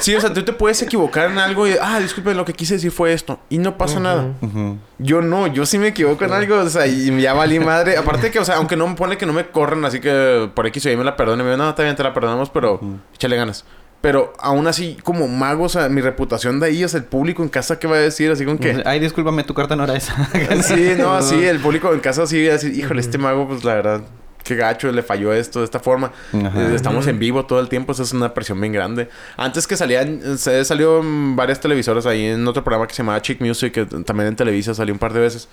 Sí, o sea, tú te puedes equivocar en algo y, ah, disculpe, lo que quise decir fue esto. Y no pasa nada. Yo no, yo sí me equivoco en algo, o sea, y ya valí madre. Aparte que, o sea, aunque no me pone que no me corren, así que por X o Y me la perdonen, me digo, no, está bien, te la perdonamos, pero échale ganas. Pero aún así, como mago, o sea, mi reputación de ahí, sea, el público en casa, ¿qué va a decir? Así como que... Ay, discúlpame, tu carta no era esa. Sí, no, sí, el público en casa sí va a decir, híjole, este mago, pues la verdad, qué gacho, le falló esto de esta forma. Ajá. Eh, Estamos en vivo todo el tiempo, eso es una presión bien grande. Antes que salían, se salió en varias televisoras ahí en otro programa que se llamaba Chick Music, que también en Televisa salió un par de veces.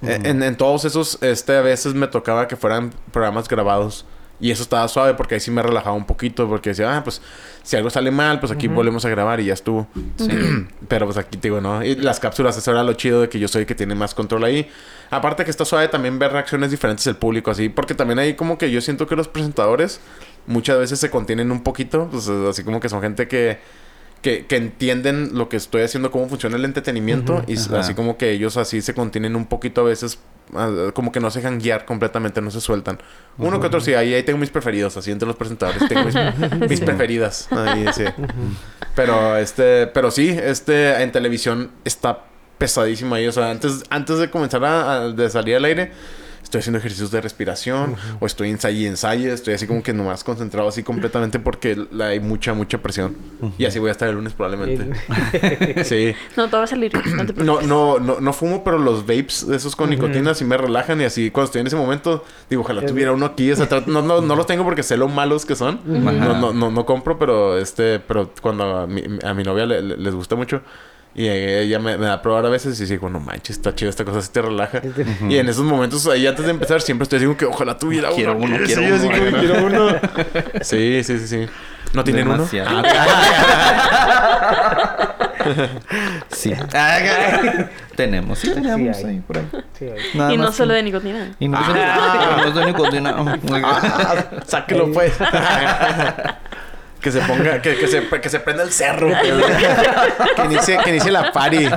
Eh, En, en todos esos, este, a veces me tocaba que fueran programas grabados. Y eso estaba suave porque ahí sí me relajaba un poquito. Porque decía, ah, pues si algo sale mal, pues aquí volvemos a grabar y ya estuvo. Pero pues aquí te digo, ¿no? Y las cápsulas, eso era lo chido de que yo soy el que tiene más control ahí. Aparte que está suave también ver reacciones diferentes del público así. Porque también ahí como que yo siento que los presentadores muchas veces se contienen un poquito. Pues así como que son gente que... Que, que entienden lo que estoy haciendo, cómo funciona el entretenimiento. y Ajá. así como que ellos así se contienen un poquito a veces. Como que no se dejan guiar completamente, no se sueltan. Uno que otro sí, ahí, ahí tengo mis preferidos, así entre los presentadores. Tengo mis, mis preferidas. Ahí, sí. Pero este, pero sí, este en televisión está pesadísimo ahí. O sea, antes, antes de comenzar a, a- de salir al aire, estoy haciendo ejercicios de respiración, o estoy ensayo y ensayo, estoy así como que nomás concentrado así completamente porque la- hay mucha, mucha presión. Y así voy a estar el lunes probablemente. sí. No, todo va a salir. No te. No, no, no, no fumo, pero los vapes esos con nicotina sí me relajan y así cuando estoy en ese momento, digo, ojalá tuviera uno aquí. O sea, tra- no, no, no los tengo porque sé lo malos que son. No, no, no, no compro, pero este, pero cuando a mi, a mi novia le- le- les gusta mucho. Y ella me, me da a probar a veces y digo, no manches, está chido esta cosa, sí te relaja. y en esos momentos, ahí antes de empezar, siempre estoy diciendo que ojalá tuviera uno. Quiero uno, Sí, quiero así uno. como, quiero uno. Sí, sí, sí, sí. ¿No tienen uno? Demasiado. Ah, Sí. Tenemos, sí, tenemos ahí por ahí. Sí, ahí. Nada y no solo que- de nicotina. Y no es de- nicotina. Ah, sáquelo pues. que se ponga, que, que se, que se prenda el cerro. que, que inicie, que inicie la party.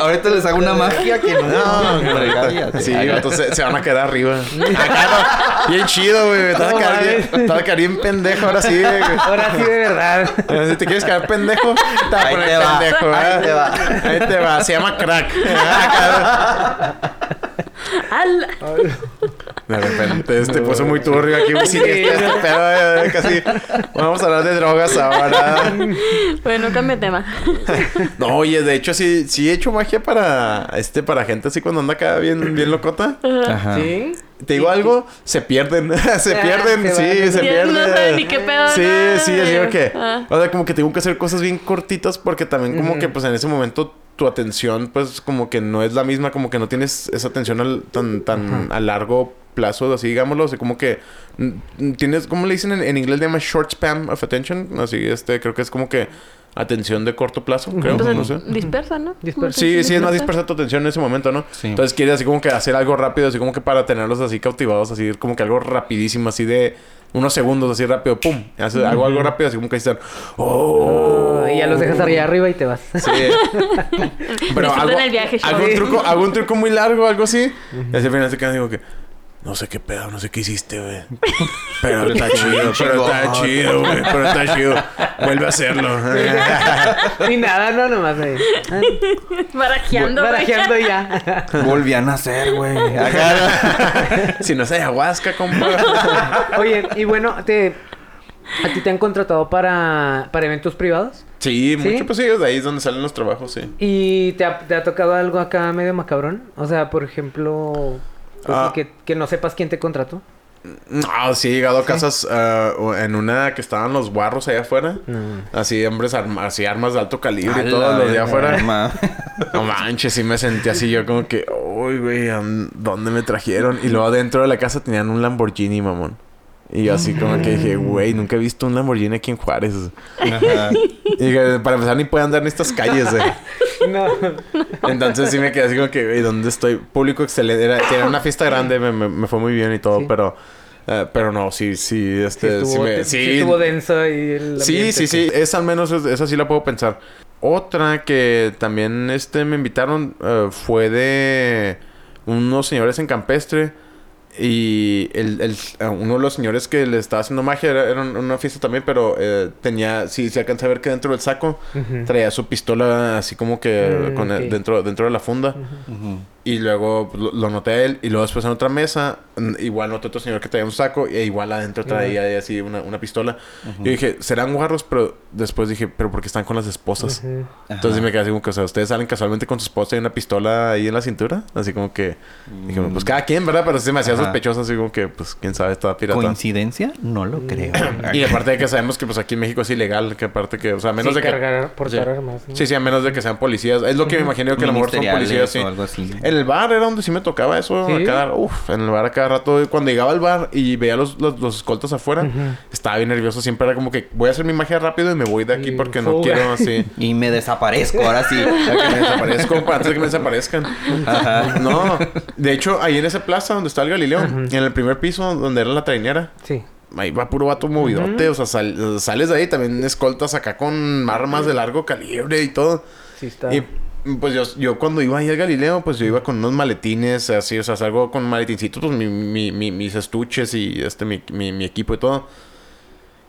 Ahorita les hago una magia que no. No, cállate. Sí, entonces se van a quedar arriba. Acá, no, bien chido, güey. Te vas a No quedar bien, mames. te vas a quedar bien pendejo ahora sí, güey. Ahora sí, de verdad. Si te quieres quedar pendejo, te vas a Ahí poner te va. pendejo, Ahí te va. Ahí te va. Se llama crack. ¡Al! De repente, este puso muy turbio aquí. Sí, este, este pedo, eh, casi. Vamos a hablar de drogas ahora. Bueno, cambia tema. No, oye, de hecho sí, sí he hecho magia para este, para gente así cuando anda acá bien, bien locota. Ajá. ¿Sí? Te digo algo, se pierden, se Ah, pierden, se sí, van. se pierden. no ni qué pedo, Sí, sí, así que, Ah. o sea, como que tengo que hacer cosas bien cortitas porque también como que pues en ese momento tu atención pues como que no es la misma, como que no tienes esa atención al- tan tan a largo plazo, así digámoslo, así como que mm, tienes, ¿cómo le dicen en, en inglés? Le llama short span of attention, así este, creo que es como que atención de corto plazo, creo, Pues, no sé. dispersa, ¿no? Dispersa. Sí, sí, es más dispersa tu atención en ese momento, ¿no? Sí. Entonces quieres así como que hacer algo rápido, así como que para tenerlos así cautivados, así como que algo rapidísimo, así de unos segundos, así rápido, pum. Haces algo, algo rápido, así como que están, oh. Oh, y ya los dejas arriba arriba y te vas. Sí. Pero hago, el viaje, hago un truco, hago un truco muy largo, algo así. Y así al final se quedan digo que no sé qué pedo, no sé qué hiciste, güey. Pero está chido, pero está chido, güey. Pero está chido. Vuelve a hacerlo. Ni nada, no, nomás ahí. Ah, Barajeando, güey. Barajeando ya. Volví a nacer, güey. Si no es ayahuasca, compa. Oye, y bueno, te... ¿A ti te han contratado para, para eventos privados? Sí, ¿Sí? mucho, pues sí, de ahí es donde salen los trabajos, sí. ¿Y te ha, te ha tocado algo acá medio macabrón? O sea, por ejemplo, pues, Ah. que, que no sepas quién te contrató. No, sí he llegado a casas o en una que estaban los guarros allá afuera. Así, hombres, arma- así armas de alto calibre y todos la los de afuera. ma. No manches, sí me sentí así yo como que, uy, güey, ¿a ¿dónde me trajeron? Y luego dentro de la casa tenían un Lamborghini, mamón. Y yo así como que dije, güey, nunca he visto un Lamborghini aquí en Juárez. Ajá. Y dije, para empezar, ni puede andar en estas calles, güey. No. Entonces sí me quedé así como que, güey, ¿dónde estoy? Público excelente. Era, una fiesta grande, me, me- me fue muy bien y todo, Sí. pero... eh, pero no, sí, sí, Sí, este... Sí, estuvo, me- sí sí, estuvo denso ahí el Sí, sí, que- sí. Es al menos, es- esa sí la puedo pensar. Otra que también este, me invitaron eh, fue de unos señores en Campestre. Y el, el- uno de los señores que le estaba haciendo magia era, era un- una fiesta también, pero eh, tenía, sí, se alcanza a ver que dentro del saco traía su pistola así como que Mm, con el- dentro, dentro de la funda. Ujú. Y luego pues, lo, lo noté a él. Y luego después en otra mesa, mm, igual noté otro señor que traía un saco. E igual adentro traía así una, una pistola. Yo dije, serán guarros, pero después dije, pero porque están con las esposas. Entonces me quedé así como que, o sea, ustedes salen casualmente con su esposa y una pistola ahí en la cintura. Así como que, dije, pues cada quien, ¿verdad? Pero sí se me hacía sospechoso, así como que, pues quién sabe, estaba pirata. ¿Coincidencia? No lo creo. Y aparte de que sabemos que pues aquí en México es ilegal, que aparte que, o sea, a menos Sí, de que. cargar, portar Sí. armas. ¿no? Sí, sí, a menos de que sean policías. Es lo que me imagino que a lo mejor son policías, sí. o algo así. El bar era donde sí me tocaba eso. ¿Sí? A cada, uf, en el bar a cada rato. Cuando llegaba al bar y veía los, los, los escoltas afuera, estaba bien nervioso. Siempre era como que voy a hacer mi magia rápido y me voy de aquí Y porque no quiero así. Y me desaparezco, ahora sí. ya que me desaparezco para antes de que me desaparezcan. Ajá. No, de hecho, ahí en esa plaza donde está el Galileo, en el primer piso donde era la trainera, Sí. ahí va puro vato movidote. O sea, sal- sales de ahí también escoltas acá con armas de largo calibre y todo. Sí está. Y pues yo, yo cuando iba ahí al Galileo, pues yo iba con unos maletines así, o sea, salgo con maletincitos, pues mi, mi- mi- mis estuches y este, mi, mi- mi equipo y todo.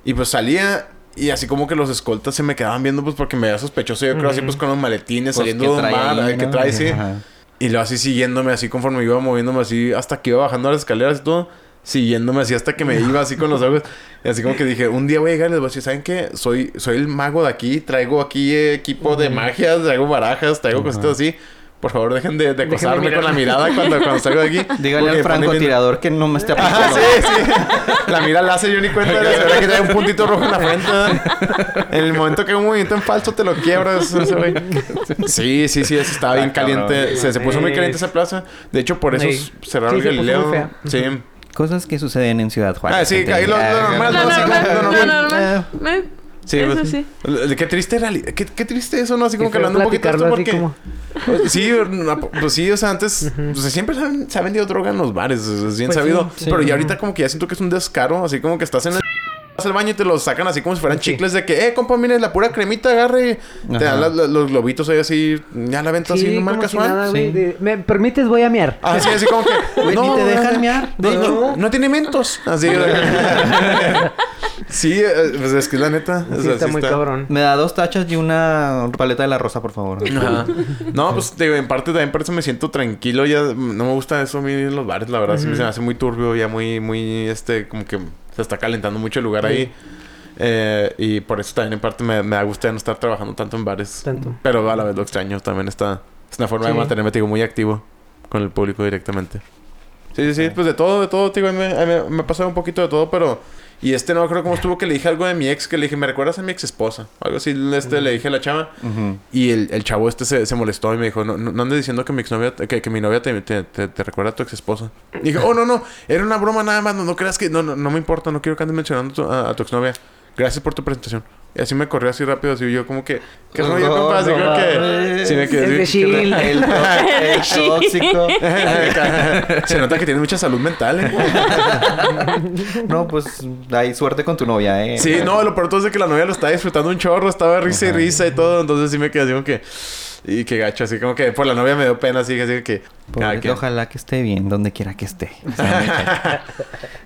Y pues salía y así como que los escoltas se me quedaban viendo, pues porque me veía sospechoso. Yo creo así, pues con los maletines Pues, saliendo ¿qué de un trae bar, ahí, eh, que no? trae, sí. Ajá. Y luego así siguiéndome, así conforme iba moviéndome así, hasta que iba bajando las escaleras y todo. Siguiéndome así hasta que me iba así con los ojos. Y así como que dije, un día voy a llegar y les voy a decir, ¿saben qué? Soy, soy el mago de aquí, traigo aquí equipo de magia, traigo barajas, traigo cositas así. Por favor, dejen de, de acosarme mirar. con la mirada cuando, cuando salgo de aquí. Dígale al francotirador que no me esté Ajá, aplicando. sí, sí. La mira láser yo ni cuenta de la verdad que trae un puntito rojo en la frente. En el momento que hay un movimiento en falso te lo quiebras ese güey. Sí, sí, sí, eso estaba bien cabrón. caliente. Se, se puso muy caliente Es- esa plaza. De hecho, por eso Sí. cerraron Sí, el Galileo. Sí. Cosas que suceden en Ciudad Juárez. Ah, sí, ahí lo- lo Ah, normal, Lo no, sí, normal, lo lo normal. normal. Eh, Sí, Eso pues, sí. Qué triste era, qué, qué triste eso, ¿no? Así como que hablando un poquito esto porque... como- Sí, pues sí, o sea, antes pues, siempre se, han- se ha vendido droga en los bares, es bien Pues sabido. sí, Pero ya ahorita como que ya siento que es un descaro, así como que estás en el... Vas al baño y te los sacan así como si fueran Sí. chicles de que, eh, compa, mire, la pura cremita, agarre. Te dan Ajá. la- la- los globitos ahí así, ya la venta así, Sí, como si casual. nada, güey, Sí. de- ¿Me permites? Voy a miar. Así, así como que... Ni te dejan mear. De hecho, no tiene mentos. Así. sí, eh, pues es que la neta. o Sí, sea, está sí muy cabrón. Me da dos tachas y una paleta de la rosa, por favor. Ajá. No, pues digo, en parte también por eso me siento tranquilo. Ya no me gusta eso a mí en los bares, la verdad. sí me- se me hace muy turbio, ya muy, muy, este, como que se está calentando mucho el lugar ahí. Eh, y por eso también en parte me, me da gusto ya no estar trabajando tanto en bares. Tanto. Pero a la vez lo extraño. También está... Es una forma de mantenerme, te digo, muy activo con el público directamente. Sí, sí, sí. Pues de todo, de todo, digo. a mí Me, me, ha pasado un poquito de todo, pero... Y este no creo cómo estuvo que le dije algo de mi ex. Que le dije, ¿me recuerdas a mi ex esposa? Algo así, este, le dije a la chava. Y el, el chavo este se, se molestó y me dijo, no, no, no andes diciendo que mi exnovia, que, que mi novia te, te, te, te recuerda a tu ex esposa. Y dije, oh, no, no, era una broma nada más, no, no creas que, no, no, no me importa, no quiero que andes mencionando tu- a, a tu exnovia. Gracias por tu presentación. Y así me corrió así rápido, así yo como que, ¿qué rollo, No, compa? Así no creo que, sí me quedé Es de así. El, to- el tóxico. Se nota que tiene mucha salud mental, ¿eh? No, pues hay suerte con tu novia, ¿eh? Sí, no, lo peor todo es de que la novia lo estaba disfrutando un chorro, estaba risa y risa y todo, entonces sí me quedé así como que, y qué gacho, así como que por la novia me dio pena, así, así que, Pobre. Ojalá que esté bien donde quiera que esté. O sea, neta.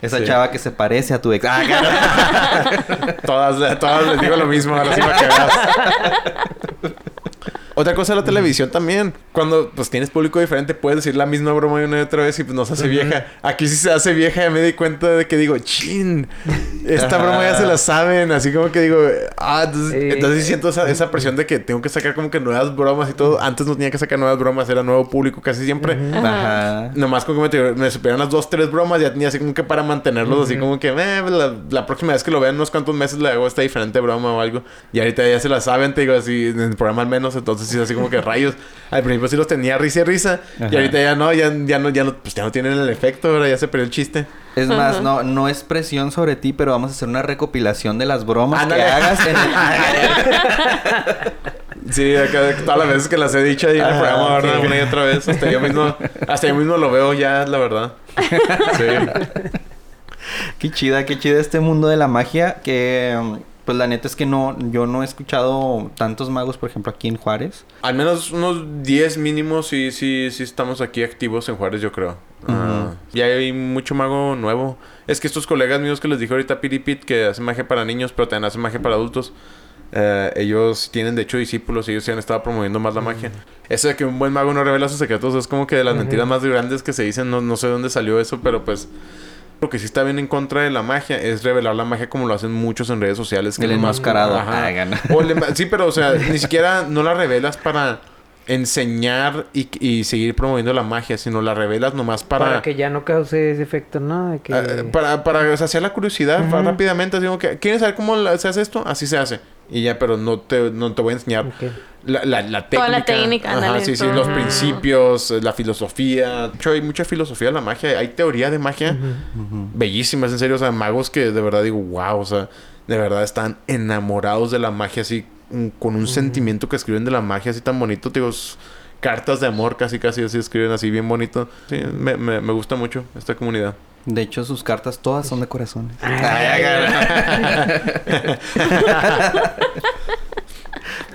Esa Sí. chava que se parece a tu ex. Ah, claro. Todas, todas les digo lo mismo, ahora sí para que veas. Otra cosa de la televisión también. Cuando pues tienes público diferente, puedes decir la misma broma una y otra vez y pues no se hace vieja. Aquí sí se hace vieja y me di cuenta de que digo, chin, esta broma ya se la saben. Así como que digo, ah, entonces, entonces siento esa, esa presión de que tengo que sacar como que nuevas bromas y todo. Antes no tenía que sacar nuevas bromas, era nuevo público casi siempre. Ajá. Nomás como que me, me supieron las dos, tres bromas, ya tenía así como que para mantenerlos así como que, eh, la, la próxima vez que lo vean unos cuantos meses le hago esta diferente broma o algo. Y ahorita ya se la saben, te digo así, en el programa al menos, entonces así como que rayos. Al principio sí los tenía risa y risa, Ajá. y ahorita ya no, ya, ya no, ya no, pues ya no tienen el efecto, ahora ya se perdió el chiste. Es más, no, no es presión sobre ti, pero vamos a hacer una recopilación de las bromas Ándale. que hagas en el... Sí, acá, todas las veces que las he dicho ahí en el Ajá, programa, ¿verdad? sí. Una y otra vez. Hasta yo mismo, hasta yo mismo lo veo ya, la verdad. Sí. Qué chida, qué chida este mundo de la magia que... Pues la neta es que no... Yo no he escuchado tantos magos, por ejemplo, aquí en Juárez. Al menos unos 10 mínimos sí, sí, sí estamos aquí activos en Juárez, yo creo. Ah, ya hay mucho mago nuevo. Es que estos colegas míos que les dije ahorita, Piripit, que hacen magia para niños, pero también hacen magia para adultos. eh, ellos tienen de hecho discípulos y ellos se han estado promoviendo más la magia. Eso de que un buen mago no revela sus secretos es como que de las mentiras más grandes que se dicen. No, no sé de dónde salió eso, pero pues... Lo que sí está bien en contra de la magia es revelar la magia como lo hacen muchos en redes sociales. Que El enmascarado. Ajá. Ay, gana. O el enma- sí, pero o sea, ni siquiera no la revelas para enseñar y, y seguir promoviendo la magia, sino la revelas nomás Para, para... que ya no cause ese efecto, ¿no? De que... ah, para, para saciar la curiosidad rápidamente. Así como que, ¿quieres saber cómo la- se hace esto? Así se hace. Y ya, pero no te, no te voy a enseñar la, la, la técnica. Toda la técnica, Ajá, sí, sí, los Ajá. principios, eh, la filosofía. De hecho, hay mucha filosofía de la magia. Hay teoría de magia bellísimas, en serio. O sea, magos que de verdad digo, wow, o sea, de verdad están enamorados de la magia, así, con un sentimiento que escriben de la magia así tan bonito. Digo, cartas de amor casi, casi así escriben así bien bonito. Sí, me, me, me gusta mucho esta comunidad. De hecho, sus cartas todas son de corazones.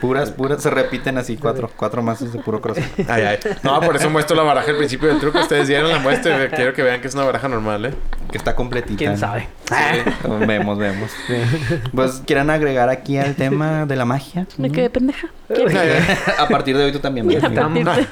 puras, puras. Se repiten así cuatro. Cuatro mazos de puro corazón. Ay, ay. No, por eso muestro la baraja al principio del truco. Ustedes dieron la muestra. Quiero que vean que es una baraja normal, ¿eh? Que está completita. ¿Quién ¿no? sabe? Vemos, vemos. Pues, ¿quieren agregar aquí al tema de la magia? Me quedé pendeja. A partir de hoy tú también. ¿verdad?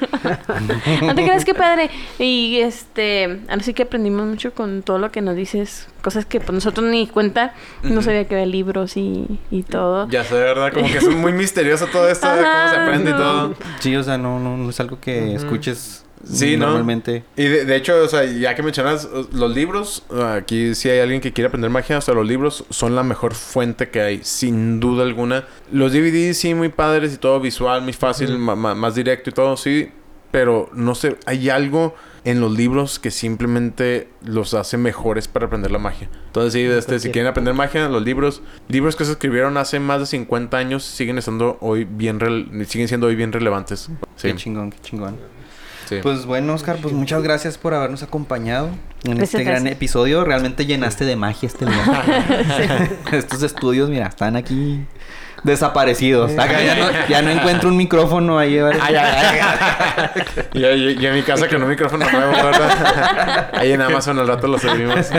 No te creas que padre. Y este, ahora sí que aprendimos mucho con todo lo que nos dices. Cosas que pues nosotros ni cuenta. No sabía que había libros y, y todo. Ya sé, ¿verdad? Como que es muy misterioso todo esto de cómo se aprende y todo. Sí, o sea, no, no, no es algo que escuches Sí, ¿no? normalmente. Y de, de hecho, o sea, ya que mencionas los libros, aquí si hay alguien que quiere aprender magia, o sea, los libros son la mejor fuente que hay, sin duda alguna. Los DVDs sí, muy padres y todo visual, muy fácil, ma- ma- más directo y todo, sí. Pero no sé, hay algo en los libros que simplemente los hace mejores para aprender la magia. Entonces, sí, este, si quieren aprender magia, los libros, libros que se escribieron hace más de 50 años siguen estando hoy bien, siguen siendo hoy bien relevantes. Sí, Qué chingón, qué chingón. sí. Pues bueno, Oscar, pues muchas gracias por habernos acompañado en Gracias, este gran gracias. episodio. Realmente llenaste de magia este lugar. Estos estudios, mira, están aquí desaparecidos. Acá ya, no, ya no encuentro un micrófono ahí. ¿verdad? Ay, ay, ay. y, y- y en mi casa con un micrófono nuevo, ¿verdad? Ahí en Amazon al rato lo servimos.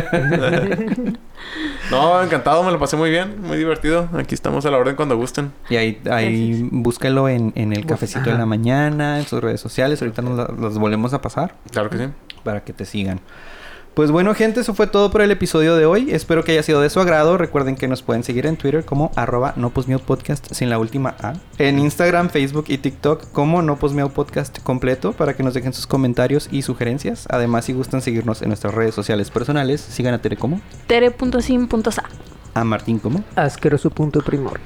no, encantado, me lo pasé muy bien, muy divertido. Aquí estamos a la orden cuando gusten. Y ahí, ahí búsquelo en, en el cafecito de la mañana, en sus redes sociales. Ahorita nos la- los volvemos a pasar Claro que sí. para que te sigan. Pues bueno, gente, eso fue todo por el episodio de hoy. Espero que haya sido de su agrado. Recuerden que nos pueden seguir en Twitter como arroba no podcast sin la última A. En Instagram, Facebook y TikTok como no Posmeo podcast completo para que nos dejen sus comentarios y sugerencias. Además, si gustan seguirnos en nuestras redes sociales personales, sigan a Tere como, Tere.sim.sa. a Martín como, Asqueroso punto primor.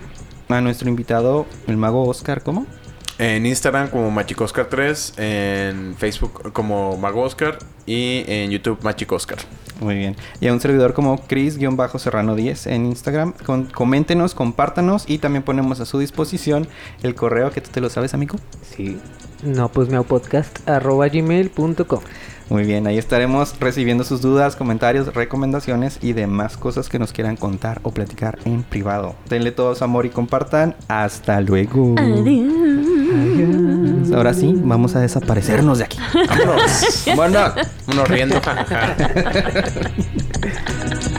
a nuestro invitado, el mago Oscar como. En Instagram como Machicoscar3, en Facebook como Mago Oscar y en YouTube Machicoscar. Muy bien. Y a un servidor como Chris-Serrano10 en Instagram. Con- coméntenos, compártanos y también ponemos a su disposición el correo que tú te lo sabes, amigo. Sí. No, pues podcast arroba gmail.com. Muy bien, ahí estaremos recibiendo sus dudas, comentarios, recomendaciones y demás cosas que nos quieran contar o platicar en privado. Denle todo su amor y compartan. Hasta luego. Adiós. Ahora sí, vamos a desaparecernos de aquí. Vámonos. Vámonos. Uno riendo, jajaja.